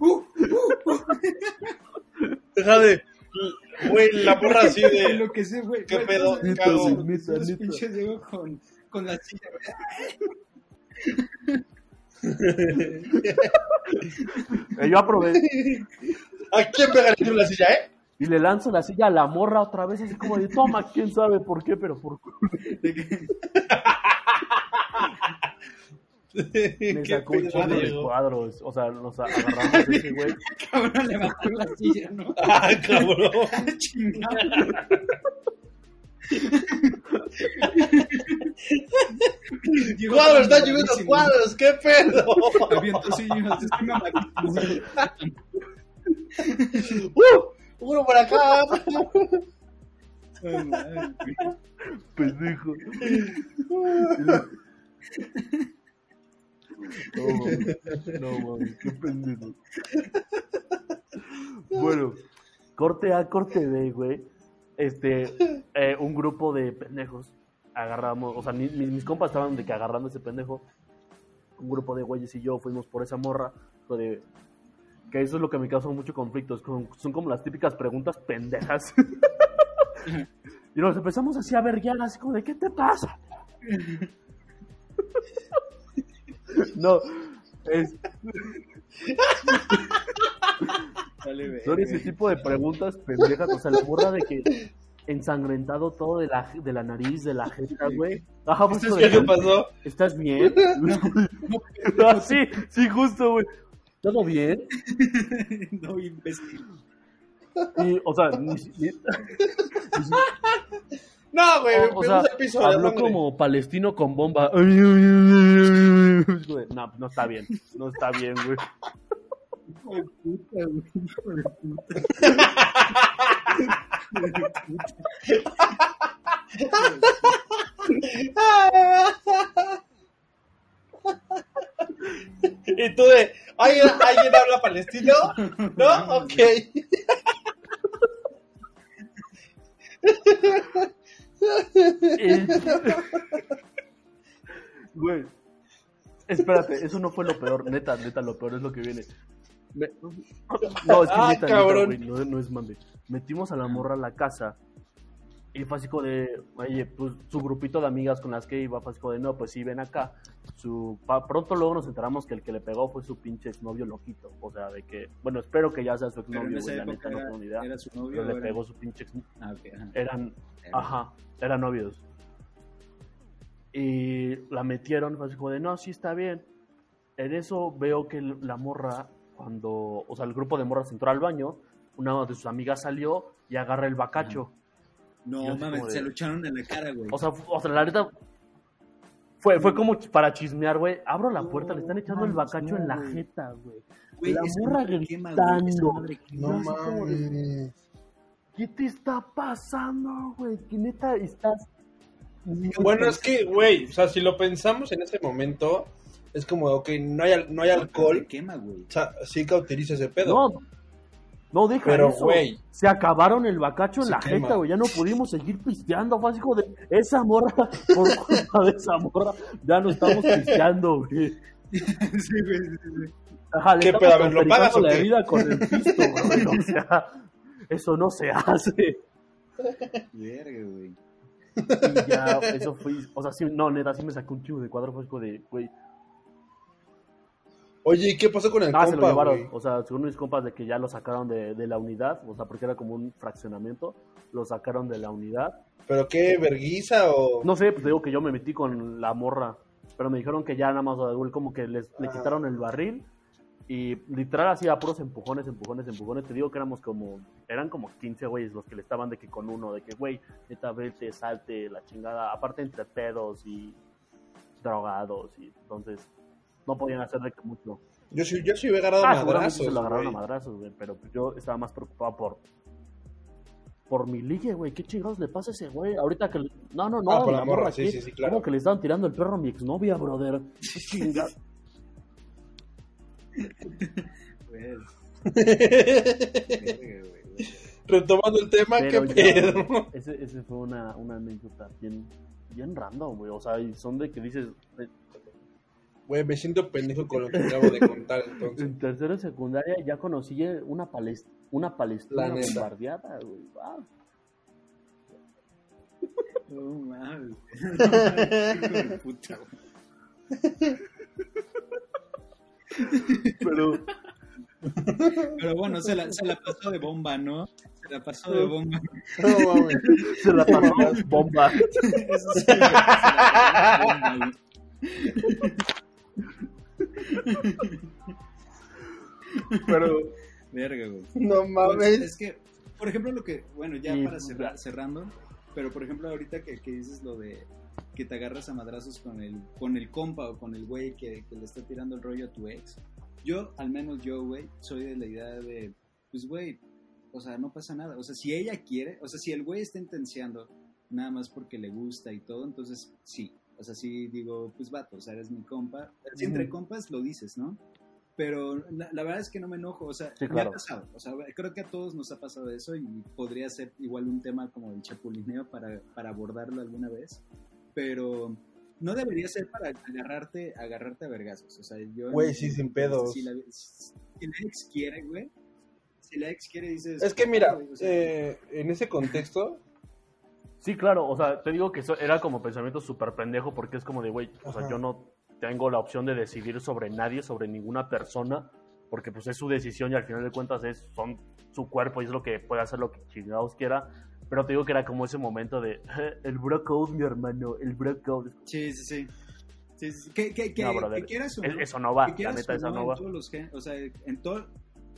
[SPEAKER 2] Uh, uh, uh.
[SPEAKER 4] Deja de. Güey, la porra así de.
[SPEAKER 2] lo que sé, güey.
[SPEAKER 4] ¿Qué
[SPEAKER 2] Güey,
[SPEAKER 4] pedo? Cago.
[SPEAKER 1] güey,
[SPEAKER 2] Los pinches Diego con, con la silla,
[SPEAKER 1] Eh, Yo aproveché
[SPEAKER 4] ¿A quién pegaría la silla, eh?
[SPEAKER 1] y le lanzo la silla a la morra otra vez, así como de toma, quién sabe por qué, pero por culo. Me
[SPEAKER 4] ¿Qué
[SPEAKER 1] sacó un chingo de cuadros. O sea, nos agarramos a ese güey.
[SPEAKER 2] Cabrón, levantó la silla, ¿no?
[SPEAKER 4] Ah, cabrón.
[SPEAKER 2] Chingado. Diego
[SPEAKER 4] Cuadros, está lloviendo cuadros, ¿qué pedo? ¡Uh! Uno por acá.
[SPEAKER 2] Ay, madre, güey.
[SPEAKER 1] Pendejo. No, mames, qué pendejo. Bueno, corte A, corte B, güey. Este, eh, un grupo de pendejos agarramos, o sea, mi- mis, mis compas estaban de que agarrando ese pendejo. Un grupo de güeyes y yo fuimos por esa morra. de- que eso es lo que me causa mucho conflicto. son como las típicas preguntas pendejas. y nos empezamos así a verguiar, así como de, ¿qué te pasa? no, es,
[SPEAKER 2] Dale,
[SPEAKER 1] Son ese tipo de preguntas pendejas, o sea, la morra de que ensangrentado todo de la, de la nariz, de la jeta, güey.
[SPEAKER 4] ¿Qué pasó?
[SPEAKER 1] ¿Estás bien? Ah, sí, sí, justo, güey. ¿Todo bien?
[SPEAKER 2] no, imbécil.
[SPEAKER 1] Y, o sea, ni, ni-
[SPEAKER 4] No, güey,
[SPEAKER 1] o, o sea, habló como palestino con bomba. No, no está bien, no está bien, güey.
[SPEAKER 4] Y tú de, ¿alguien, ¿alguien habla palestino? ¿No? Ok.
[SPEAKER 1] Güey. Espérate, eso no fue lo peor, neta, neta, lo peor es lo que viene. Me- No, es que
[SPEAKER 4] Ah,
[SPEAKER 1] neta, no, no es mame. Metimos a la morra a la casa y fue así como de, oye, pues su grupito de amigas con las que iba, fue así como de, no, pues sí, ven acá. Su, pa- pronto luego nos enteramos que el que le pegó fue su pinche exnovio loquito. O sea, de que, bueno, espero que ya sea su exnovio, güey, la neta no
[SPEAKER 2] era,
[SPEAKER 1] tengo ni idea.
[SPEAKER 2] era su novio.
[SPEAKER 1] Pero le
[SPEAKER 2] era-
[SPEAKER 1] pegó su pinche ex...
[SPEAKER 2] Ah, ajá.
[SPEAKER 1] Eran, Ajá, eran novios. Y la metieron, así como de, no, sí está bien. En eso veo que la morra, cuando, o sea, el grupo de morras entró al baño, una de sus amigas salió y agarra el bacacho.
[SPEAKER 2] No,
[SPEAKER 1] así
[SPEAKER 2] mames, se
[SPEAKER 1] de-
[SPEAKER 2] lo echaron en la cara, güey.
[SPEAKER 1] O sea, o sea, la neta, fue, fue como para chismear, güey. Abro la puerta, le están echando el bacacho
[SPEAKER 2] no,
[SPEAKER 1] en la jeta, güey. La morra gritando.
[SPEAKER 2] madre.
[SPEAKER 4] No mames.
[SPEAKER 1] ¿Qué te está pasando, güey? Que neta estás...
[SPEAKER 4] Bueno, es que, güey, o sea, si lo pensamos en ese momento, es como, ok, no hay, no hay alcohol,
[SPEAKER 2] quema, güey.
[SPEAKER 4] o sea, sí cautiliza ese pedo.
[SPEAKER 1] No, no deja
[SPEAKER 4] Pero,
[SPEAKER 1] eso.
[SPEAKER 4] güey.
[SPEAKER 1] Se acabaron el bacacho en
[SPEAKER 4] Se
[SPEAKER 1] la
[SPEAKER 4] quema.
[SPEAKER 1] jeta, güey. Ya no pudimos seguir pisteando. Fue así como de esa morra, por culpa de esa morra, ya no estamos pisteando, güey.
[SPEAKER 2] sí, güey, sí, sí.
[SPEAKER 1] Ajá,
[SPEAKER 4] ¿Qué pedo? A ver, ¿lo pagas o
[SPEAKER 1] la vida con el pisto, güey. O sea, eso no se hace.
[SPEAKER 2] Verga, güey.
[SPEAKER 1] Y ya, eso fue. O sea, sí, no, neta, sí me sacó un chivo de cuadro. Fue de, güey.
[SPEAKER 4] Oye, ¿y qué pasó con el
[SPEAKER 1] Ah, se lo llevaron.
[SPEAKER 4] güey?
[SPEAKER 1] O sea, según mis compas, de que ya lo sacaron de, de la unidad. O sea, porque era como un fraccionamiento. Lo sacaron de la unidad.
[SPEAKER 4] ¿Pero qué, verguiza o...?
[SPEAKER 1] No sé, pues te digo que yo me metí con la morra. Pero me dijeron que ya nada más, o sea, güey, como que les, le quitaron el barril. Y literal hacía puros empujones, empujones, empujones. Te digo que éramos como, eran como 15 güeyes los que le estaban de que con uno, de que güey, neta, vete, salte, la chingada. Aparte entre pedos y drogados. y Entonces, no podían hacer de que mucho.
[SPEAKER 4] Yo sí, yo sí hubiera agarrado
[SPEAKER 1] Ah,
[SPEAKER 4] madrazos,
[SPEAKER 1] se lo agarraron
[SPEAKER 4] güey.
[SPEAKER 1] a madrazos, güey. Pero yo estaba más preocupado por. Por mi ligue, güey. ¿Qué chingados le pasa a ese güey? Ahorita que. No, no, no.
[SPEAKER 4] Ah, por la morra, sí, sí, sí, claro.
[SPEAKER 1] Como que le estaban tirando el perro a mi exnovia, brother. ¿Qué
[SPEAKER 4] Retomando el tema,
[SPEAKER 1] Pero
[SPEAKER 4] ¿qué
[SPEAKER 1] ya,
[SPEAKER 4] pedo?
[SPEAKER 1] ese, ese fue una, una anécdota bien, bien random, güey. O sea, y son de que dices. eh,
[SPEAKER 4] Güey, me siento pendejo con lo que acabo de contar, entonces.
[SPEAKER 1] En tercero y secundaria ya conocí una, palest una palestina bombardeada, güey. Wow.
[SPEAKER 2] No mames. No mames, puta.
[SPEAKER 1] Pero.
[SPEAKER 2] Pero bueno, se la, se la pasó de bomba, ¿no? Se la pasó de bomba.
[SPEAKER 4] No mames.
[SPEAKER 1] Se la pasó bomba.
[SPEAKER 2] Eso sí, güey, se la pasó de bomba, güey.
[SPEAKER 4] Pero,
[SPEAKER 2] Verga, güey.
[SPEAKER 4] no
[SPEAKER 2] Pues,
[SPEAKER 4] mames.
[SPEAKER 2] es que, por ejemplo, lo que, bueno, ya para
[SPEAKER 1] pues,
[SPEAKER 2] cerrar, cerrando, pero por ejemplo, ahorita que, que dices lo de que te agarras a madrazos con el, con el compa o con el güey que, que le está tirando el rollo a tu ex, yo, al menos yo, güey, soy de la idea de, pues, güey, o sea, no pasa nada. O sea, si ella quiere, o sea, si el güey está intenciando nada más porque le gusta y todo, entonces sí. O sea, sí digo, pues vato, o sea, eres mi compa. Si entre compas lo dices, ¿no? Pero la, la verdad es que no me enojo, o sea,
[SPEAKER 1] Sí,
[SPEAKER 2] me
[SPEAKER 1] claro.
[SPEAKER 2] ha pasado, o sea, creo que a todos nos ha pasado eso y podría ser igual un tema como el chapulineo para, para abordarlo alguna vez, pero no debería ser para agarrarte, agarrarte a vergazos, o sea, yo...
[SPEAKER 4] Güey, sí, sin pedos.
[SPEAKER 2] Si la, si la ex quiere, güey, si la ex quiere dices...
[SPEAKER 4] Es que mira,
[SPEAKER 2] güey, o sea,
[SPEAKER 4] eh, en ese contexto,
[SPEAKER 1] Sí, claro, o sea, te digo que eso era como pensamiento súper pendejo porque es como de, güey, o sea, yo no tengo la opción de decidir sobre nadie, sobre ninguna persona, porque pues es su decisión y al final de cuentas es, son su cuerpo y es lo que puede hacer lo que chingados quiera. Pero te digo que era como ese momento de, el bro code, mi hermano, el bro code.
[SPEAKER 2] Sí, sí, sí. Sí, sí, sí. Que, que, que,
[SPEAKER 1] No, brother,
[SPEAKER 2] que quieras o
[SPEAKER 1] Es-
[SPEAKER 2] no,
[SPEAKER 1] Eso no va,
[SPEAKER 2] que
[SPEAKER 1] la neta,
[SPEAKER 2] o
[SPEAKER 1] esa
[SPEAKER 2] no,
[SPEAKER 1] no
[SPEAKER 2] en
[SPEAKER 1] va.
[SPEAKER 2] todos los o sea, en, todo-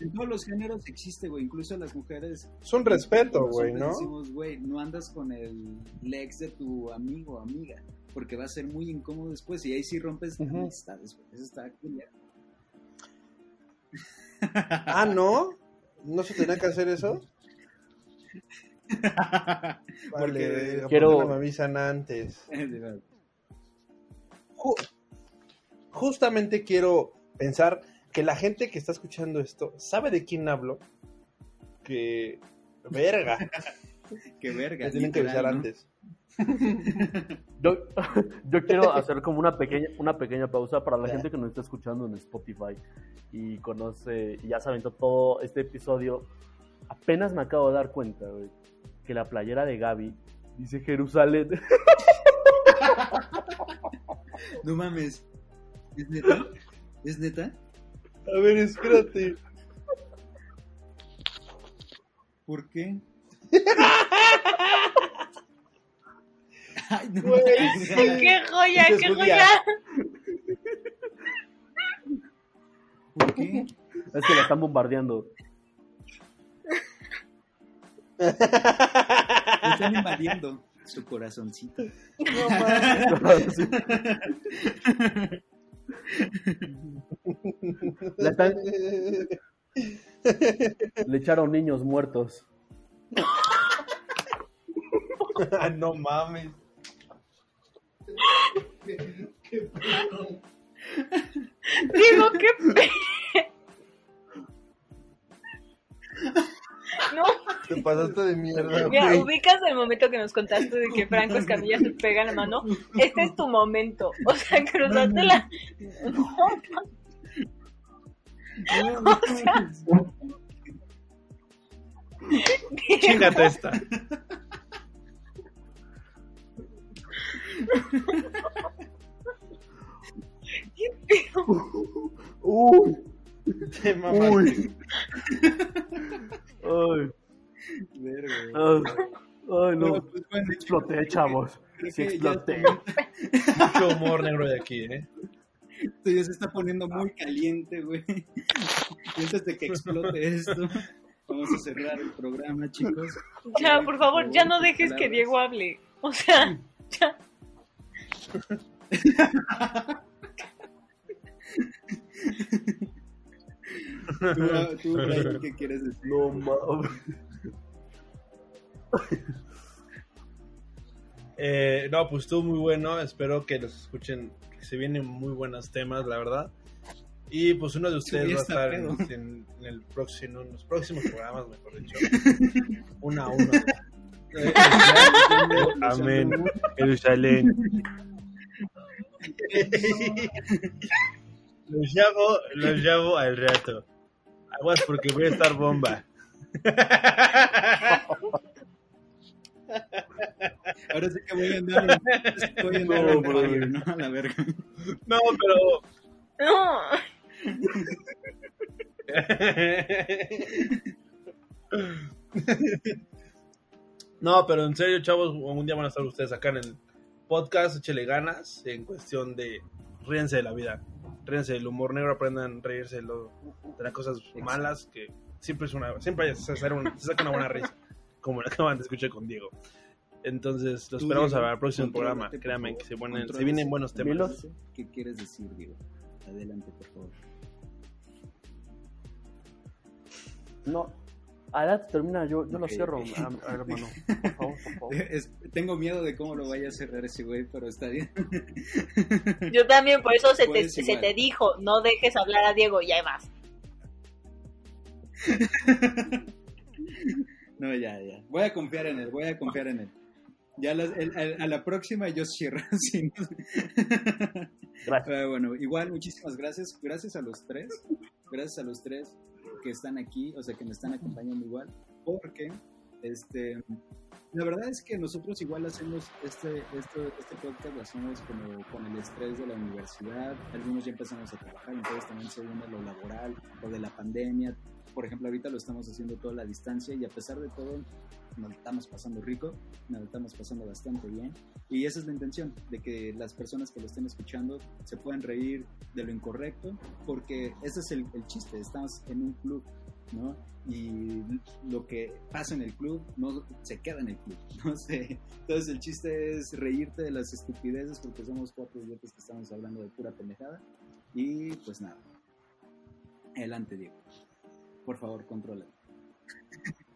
[SPEAKER 2] en todos los géneros existe, güey. Incluso las mujeres.
[SPEAKER 4] es un respeto, güey, ¿no?
[SPEAKER 2] Decimos, güey, no andas con el ex de tu amigo o amiga, porque va a ser muy incómodo después. Y ahí sí rompes
[SPEAKER 4] Ujú.
[SPEAKER 2] amistades, güey. Eso está culero.
[SPEAKER 4] Ah, ¿no? ¿No se tenía que hacer eso? Vale,
[SPEAKER 2] Porque-
[SPEAKER 4] verga, ¿por
[SPEAKER 1] Quiero-
[SPEAKER 4] me avisan antes. Ju- justamente quiero pensar que la gente que está escuchando esto sabe de quién hablo. Que. Verga.
[SPEAKER 2] Qué verga.
[SPEAKER 4] Me tienen que avisar
[SPEAKER 2] ¿no?
[SPEAKER 4] antes.
[SPEAKER 1] Yo, yo quiero hacer como una pequeña, una pequeña pausa para la gente que nos está escuchando en Spotify y conoce, y ya se aventó todo este episodio. Apenas me acabo de dar cuenta, güey, que la playera de Gaby dice Jerusalén.
[SPEAKER 2] No mames. ¿Es neta? ¿Es neta?
[SPEAKER 4] A ver, espérate.
[SPEAKER 2] ¿Por qué? Ay, no
[SPEAKER 4] Güey,
[SPEAKER 2] mames.
[SPEAKER 3] ¡Qué joya, qué
[SPEAKER 4] Julia.
[SPEAKER 3] joya!
[SPEAKER 2] ¿Por qué?
[SPEAKER 1] Es que la están bombardeando.
[SPEAKER 2] Me están invadiendo su corazoncito.
[SPEAKER 4] No.
[SPEAKER 1] La están- le echaron niños muertos.
[SPEAKER 4] Ah, no mames.
[SPEAKER 3] Digo, qué pe... No,
[SPEAKER 4] Te pasaste de mierda,
[SPEAKER 3] mira,
[SPEAKER 4] güey.
[SPEAKER 3] ubicas el momento que nos contaste de que Franco Escamilla se pega la mano. Este es tu momento. O sea, cruzaste la. No, o sea,
[SPEAKER 4] Chingate esta.
[SPEAKER 1] Uy,
[SPEAKER 4] Te mamaste.
[SPEAKER 1] uy. Ay,
[SPEAKER 2] Verga, güey.
[SPEAKER 1] ay, ay, no.
[SPEAKER 2] Pero, pues, bueno,
[SPEAKER 1] Exploté, chavos. Sí,
[SPEAKER 2] que ya
[SPEAKER 1] exploté.
[SPEAKER 4] Mucho humor negro de aquí, ¿eh?
[SPEAKER 2] Esto ya se está poniendo muy caliente, güey. Y antes de que explote esto, vamos a cerrar el programa, chicos.
[SPEAKER 3] ya, por favor, ya no dejes que Diego hable. O sea, ya.
[SPEAKER 2] ¿Tú, tú Brian, ¿qué quieres decir?
[SPEAKER 1] No mames.
[SPEAKER 4] Eh, no, pues estuvo muy bueno. Espero que los escuchen. Que se vienen muy buenos temas, la verdad. Y pues uno de ustedes
[SPEAKER 2] Sí,
[SPEAKER 4] va a estar en, en- en el próximo, en los próximos programas, mejor dicho. Una a uno. Eh, Amén. Jerusalén. Los llamo, los llamo al rato. Aguas porque voy a estar bomba.
[SPEAKER 2] Ahora sí que voy a andar, voy a andar
[SPEAKER 1] No,
[SPEAKER 2] fire, ¿no? A la verga.
[SPEAKER 4] No, pero
[SPEAKER 3] No.
[SPEAKER 4] No, pero en serio, chavos, un día van a estar ustedes acá en el podcast, échele ganas en cuestión de ríense de la vida, ríense del humor negro, aprendan a reírse de, lo- de las cosas malas, que siempre es una, siempre se, hace una- se saca una buena risa, como la acaban de escuchar con Diego. Entonces, los
[SPEAKER 2] Tú,
[SPEAKER 4] esperamos
[SPEAKER 2] Diego,
[SPEAKER 4] al próximo programa, créanme que se, ponen- se vienen buenos temas.
[SPEAKER 2] ¿Qué quieres decir, Diego? Adelante, por favor.
[SPEAKER 1] No. Ahora termina, yo, yo lo cierro, hermano. Por favor. por favor.
[SPEAKER 2] Es- tengo miedo de cómo lo vaya a cerrar ese güey, pero está bien.
[SPEAKER 3] Yo también, por eso se te,
[SPEAKER 2] Puedes
[SPEAKER 3] se te dijo, no dejes hablar a Diego y además.
[SPEAKER 2] No, ya, ya. Voy a confiar en él, voy a confiar en él. Ya las- el- el- a la próxima yo cierro. si no-
[SPEAKER 1] Gracias.
[SPEAKER 2] Pero bueno, igual muchísimas gracias. Gracias a los tres. Gracias a los tres que están aquí, o sea, que me están acompañando igual. Porque, este, la verdad es que nosotros igual hacemos este, este, este podcast, lo hacemos como con el estrés de la universidad. Algunos ya empezamos a trabajar, entonces también se une lo laboral, lo de la pandemia. Por ejemplo, ahorita lo estamos haciendo toda la distancia y a pesar de todo, nos estamos pasando rico, nos estamos pasando bastante bien. Y esa es la intención, de que las personas que lo estén escuchando se puedan reír de lo incorrecto, porque ese es el, el chiste, estamos en un club, ¿no? Y lo que pasa en el club no se queda en el club, no sé. Entonces el chiste es reírte de las estupideces, porque somos cuatro idiotas que estamos hablando de pura pendejada. Y pues nada. Adelante, Diego. Por favor, controla.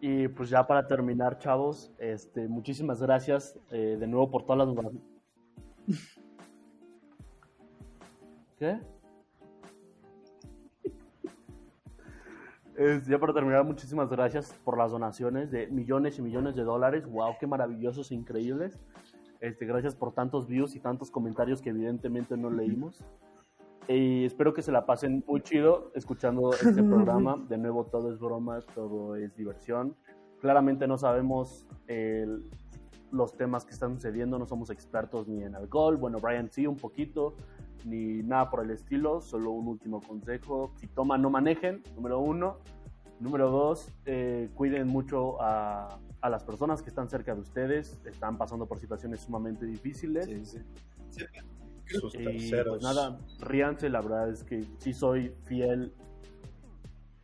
[SPEAKER 1] Y pues ya para terminar, chavos, este, muchísimas gracias eh, de nuevo por todas las. ¿Qué? Es- ya para terminar, muchísimas gracias por las donaciones de millones y millones de dólares. ¡Wow! ¡Qué maravillosos increíbles! Este, gracias por tantos views y tantos comentarios que evidentemente no leímos. Y espero que se la pasen muy chido escuchando este programa. De nuevo, todo es broma, todo es diversión. Claramente no sabemos el- los temas que están sucediendo, no somos expertos ni en alcohol. Bueno, Brian sí, un poquito, ni nada por el estilo. Solo un último consejo: si toman, no manejen. Número uno. Número dos, eh, cuiden mucho a, a las personas que están cerca de ustedes. Están pasando por situaciones sumamente difíciles.
[SPEAKER 2] Sí, sí.
[SPEAKER 4] Sus
[SPEAKER 1] Y
[SPEAKER 4] terceros.
[SPEAKER 1] pues nada, ríanse, la verdad es que sí soy fiel,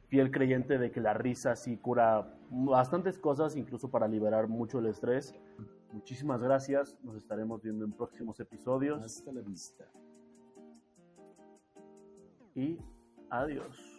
[SPEAKER 1] fiel creyente de que la risa sí cura bastantes cosas, incluso para liberar mucho el estrés. Muchísimas gracias, nos estaremos viendo en próximos episodios
[SPEAKER 2] Hasta la vista.
[SPEAKER 1] y adiós.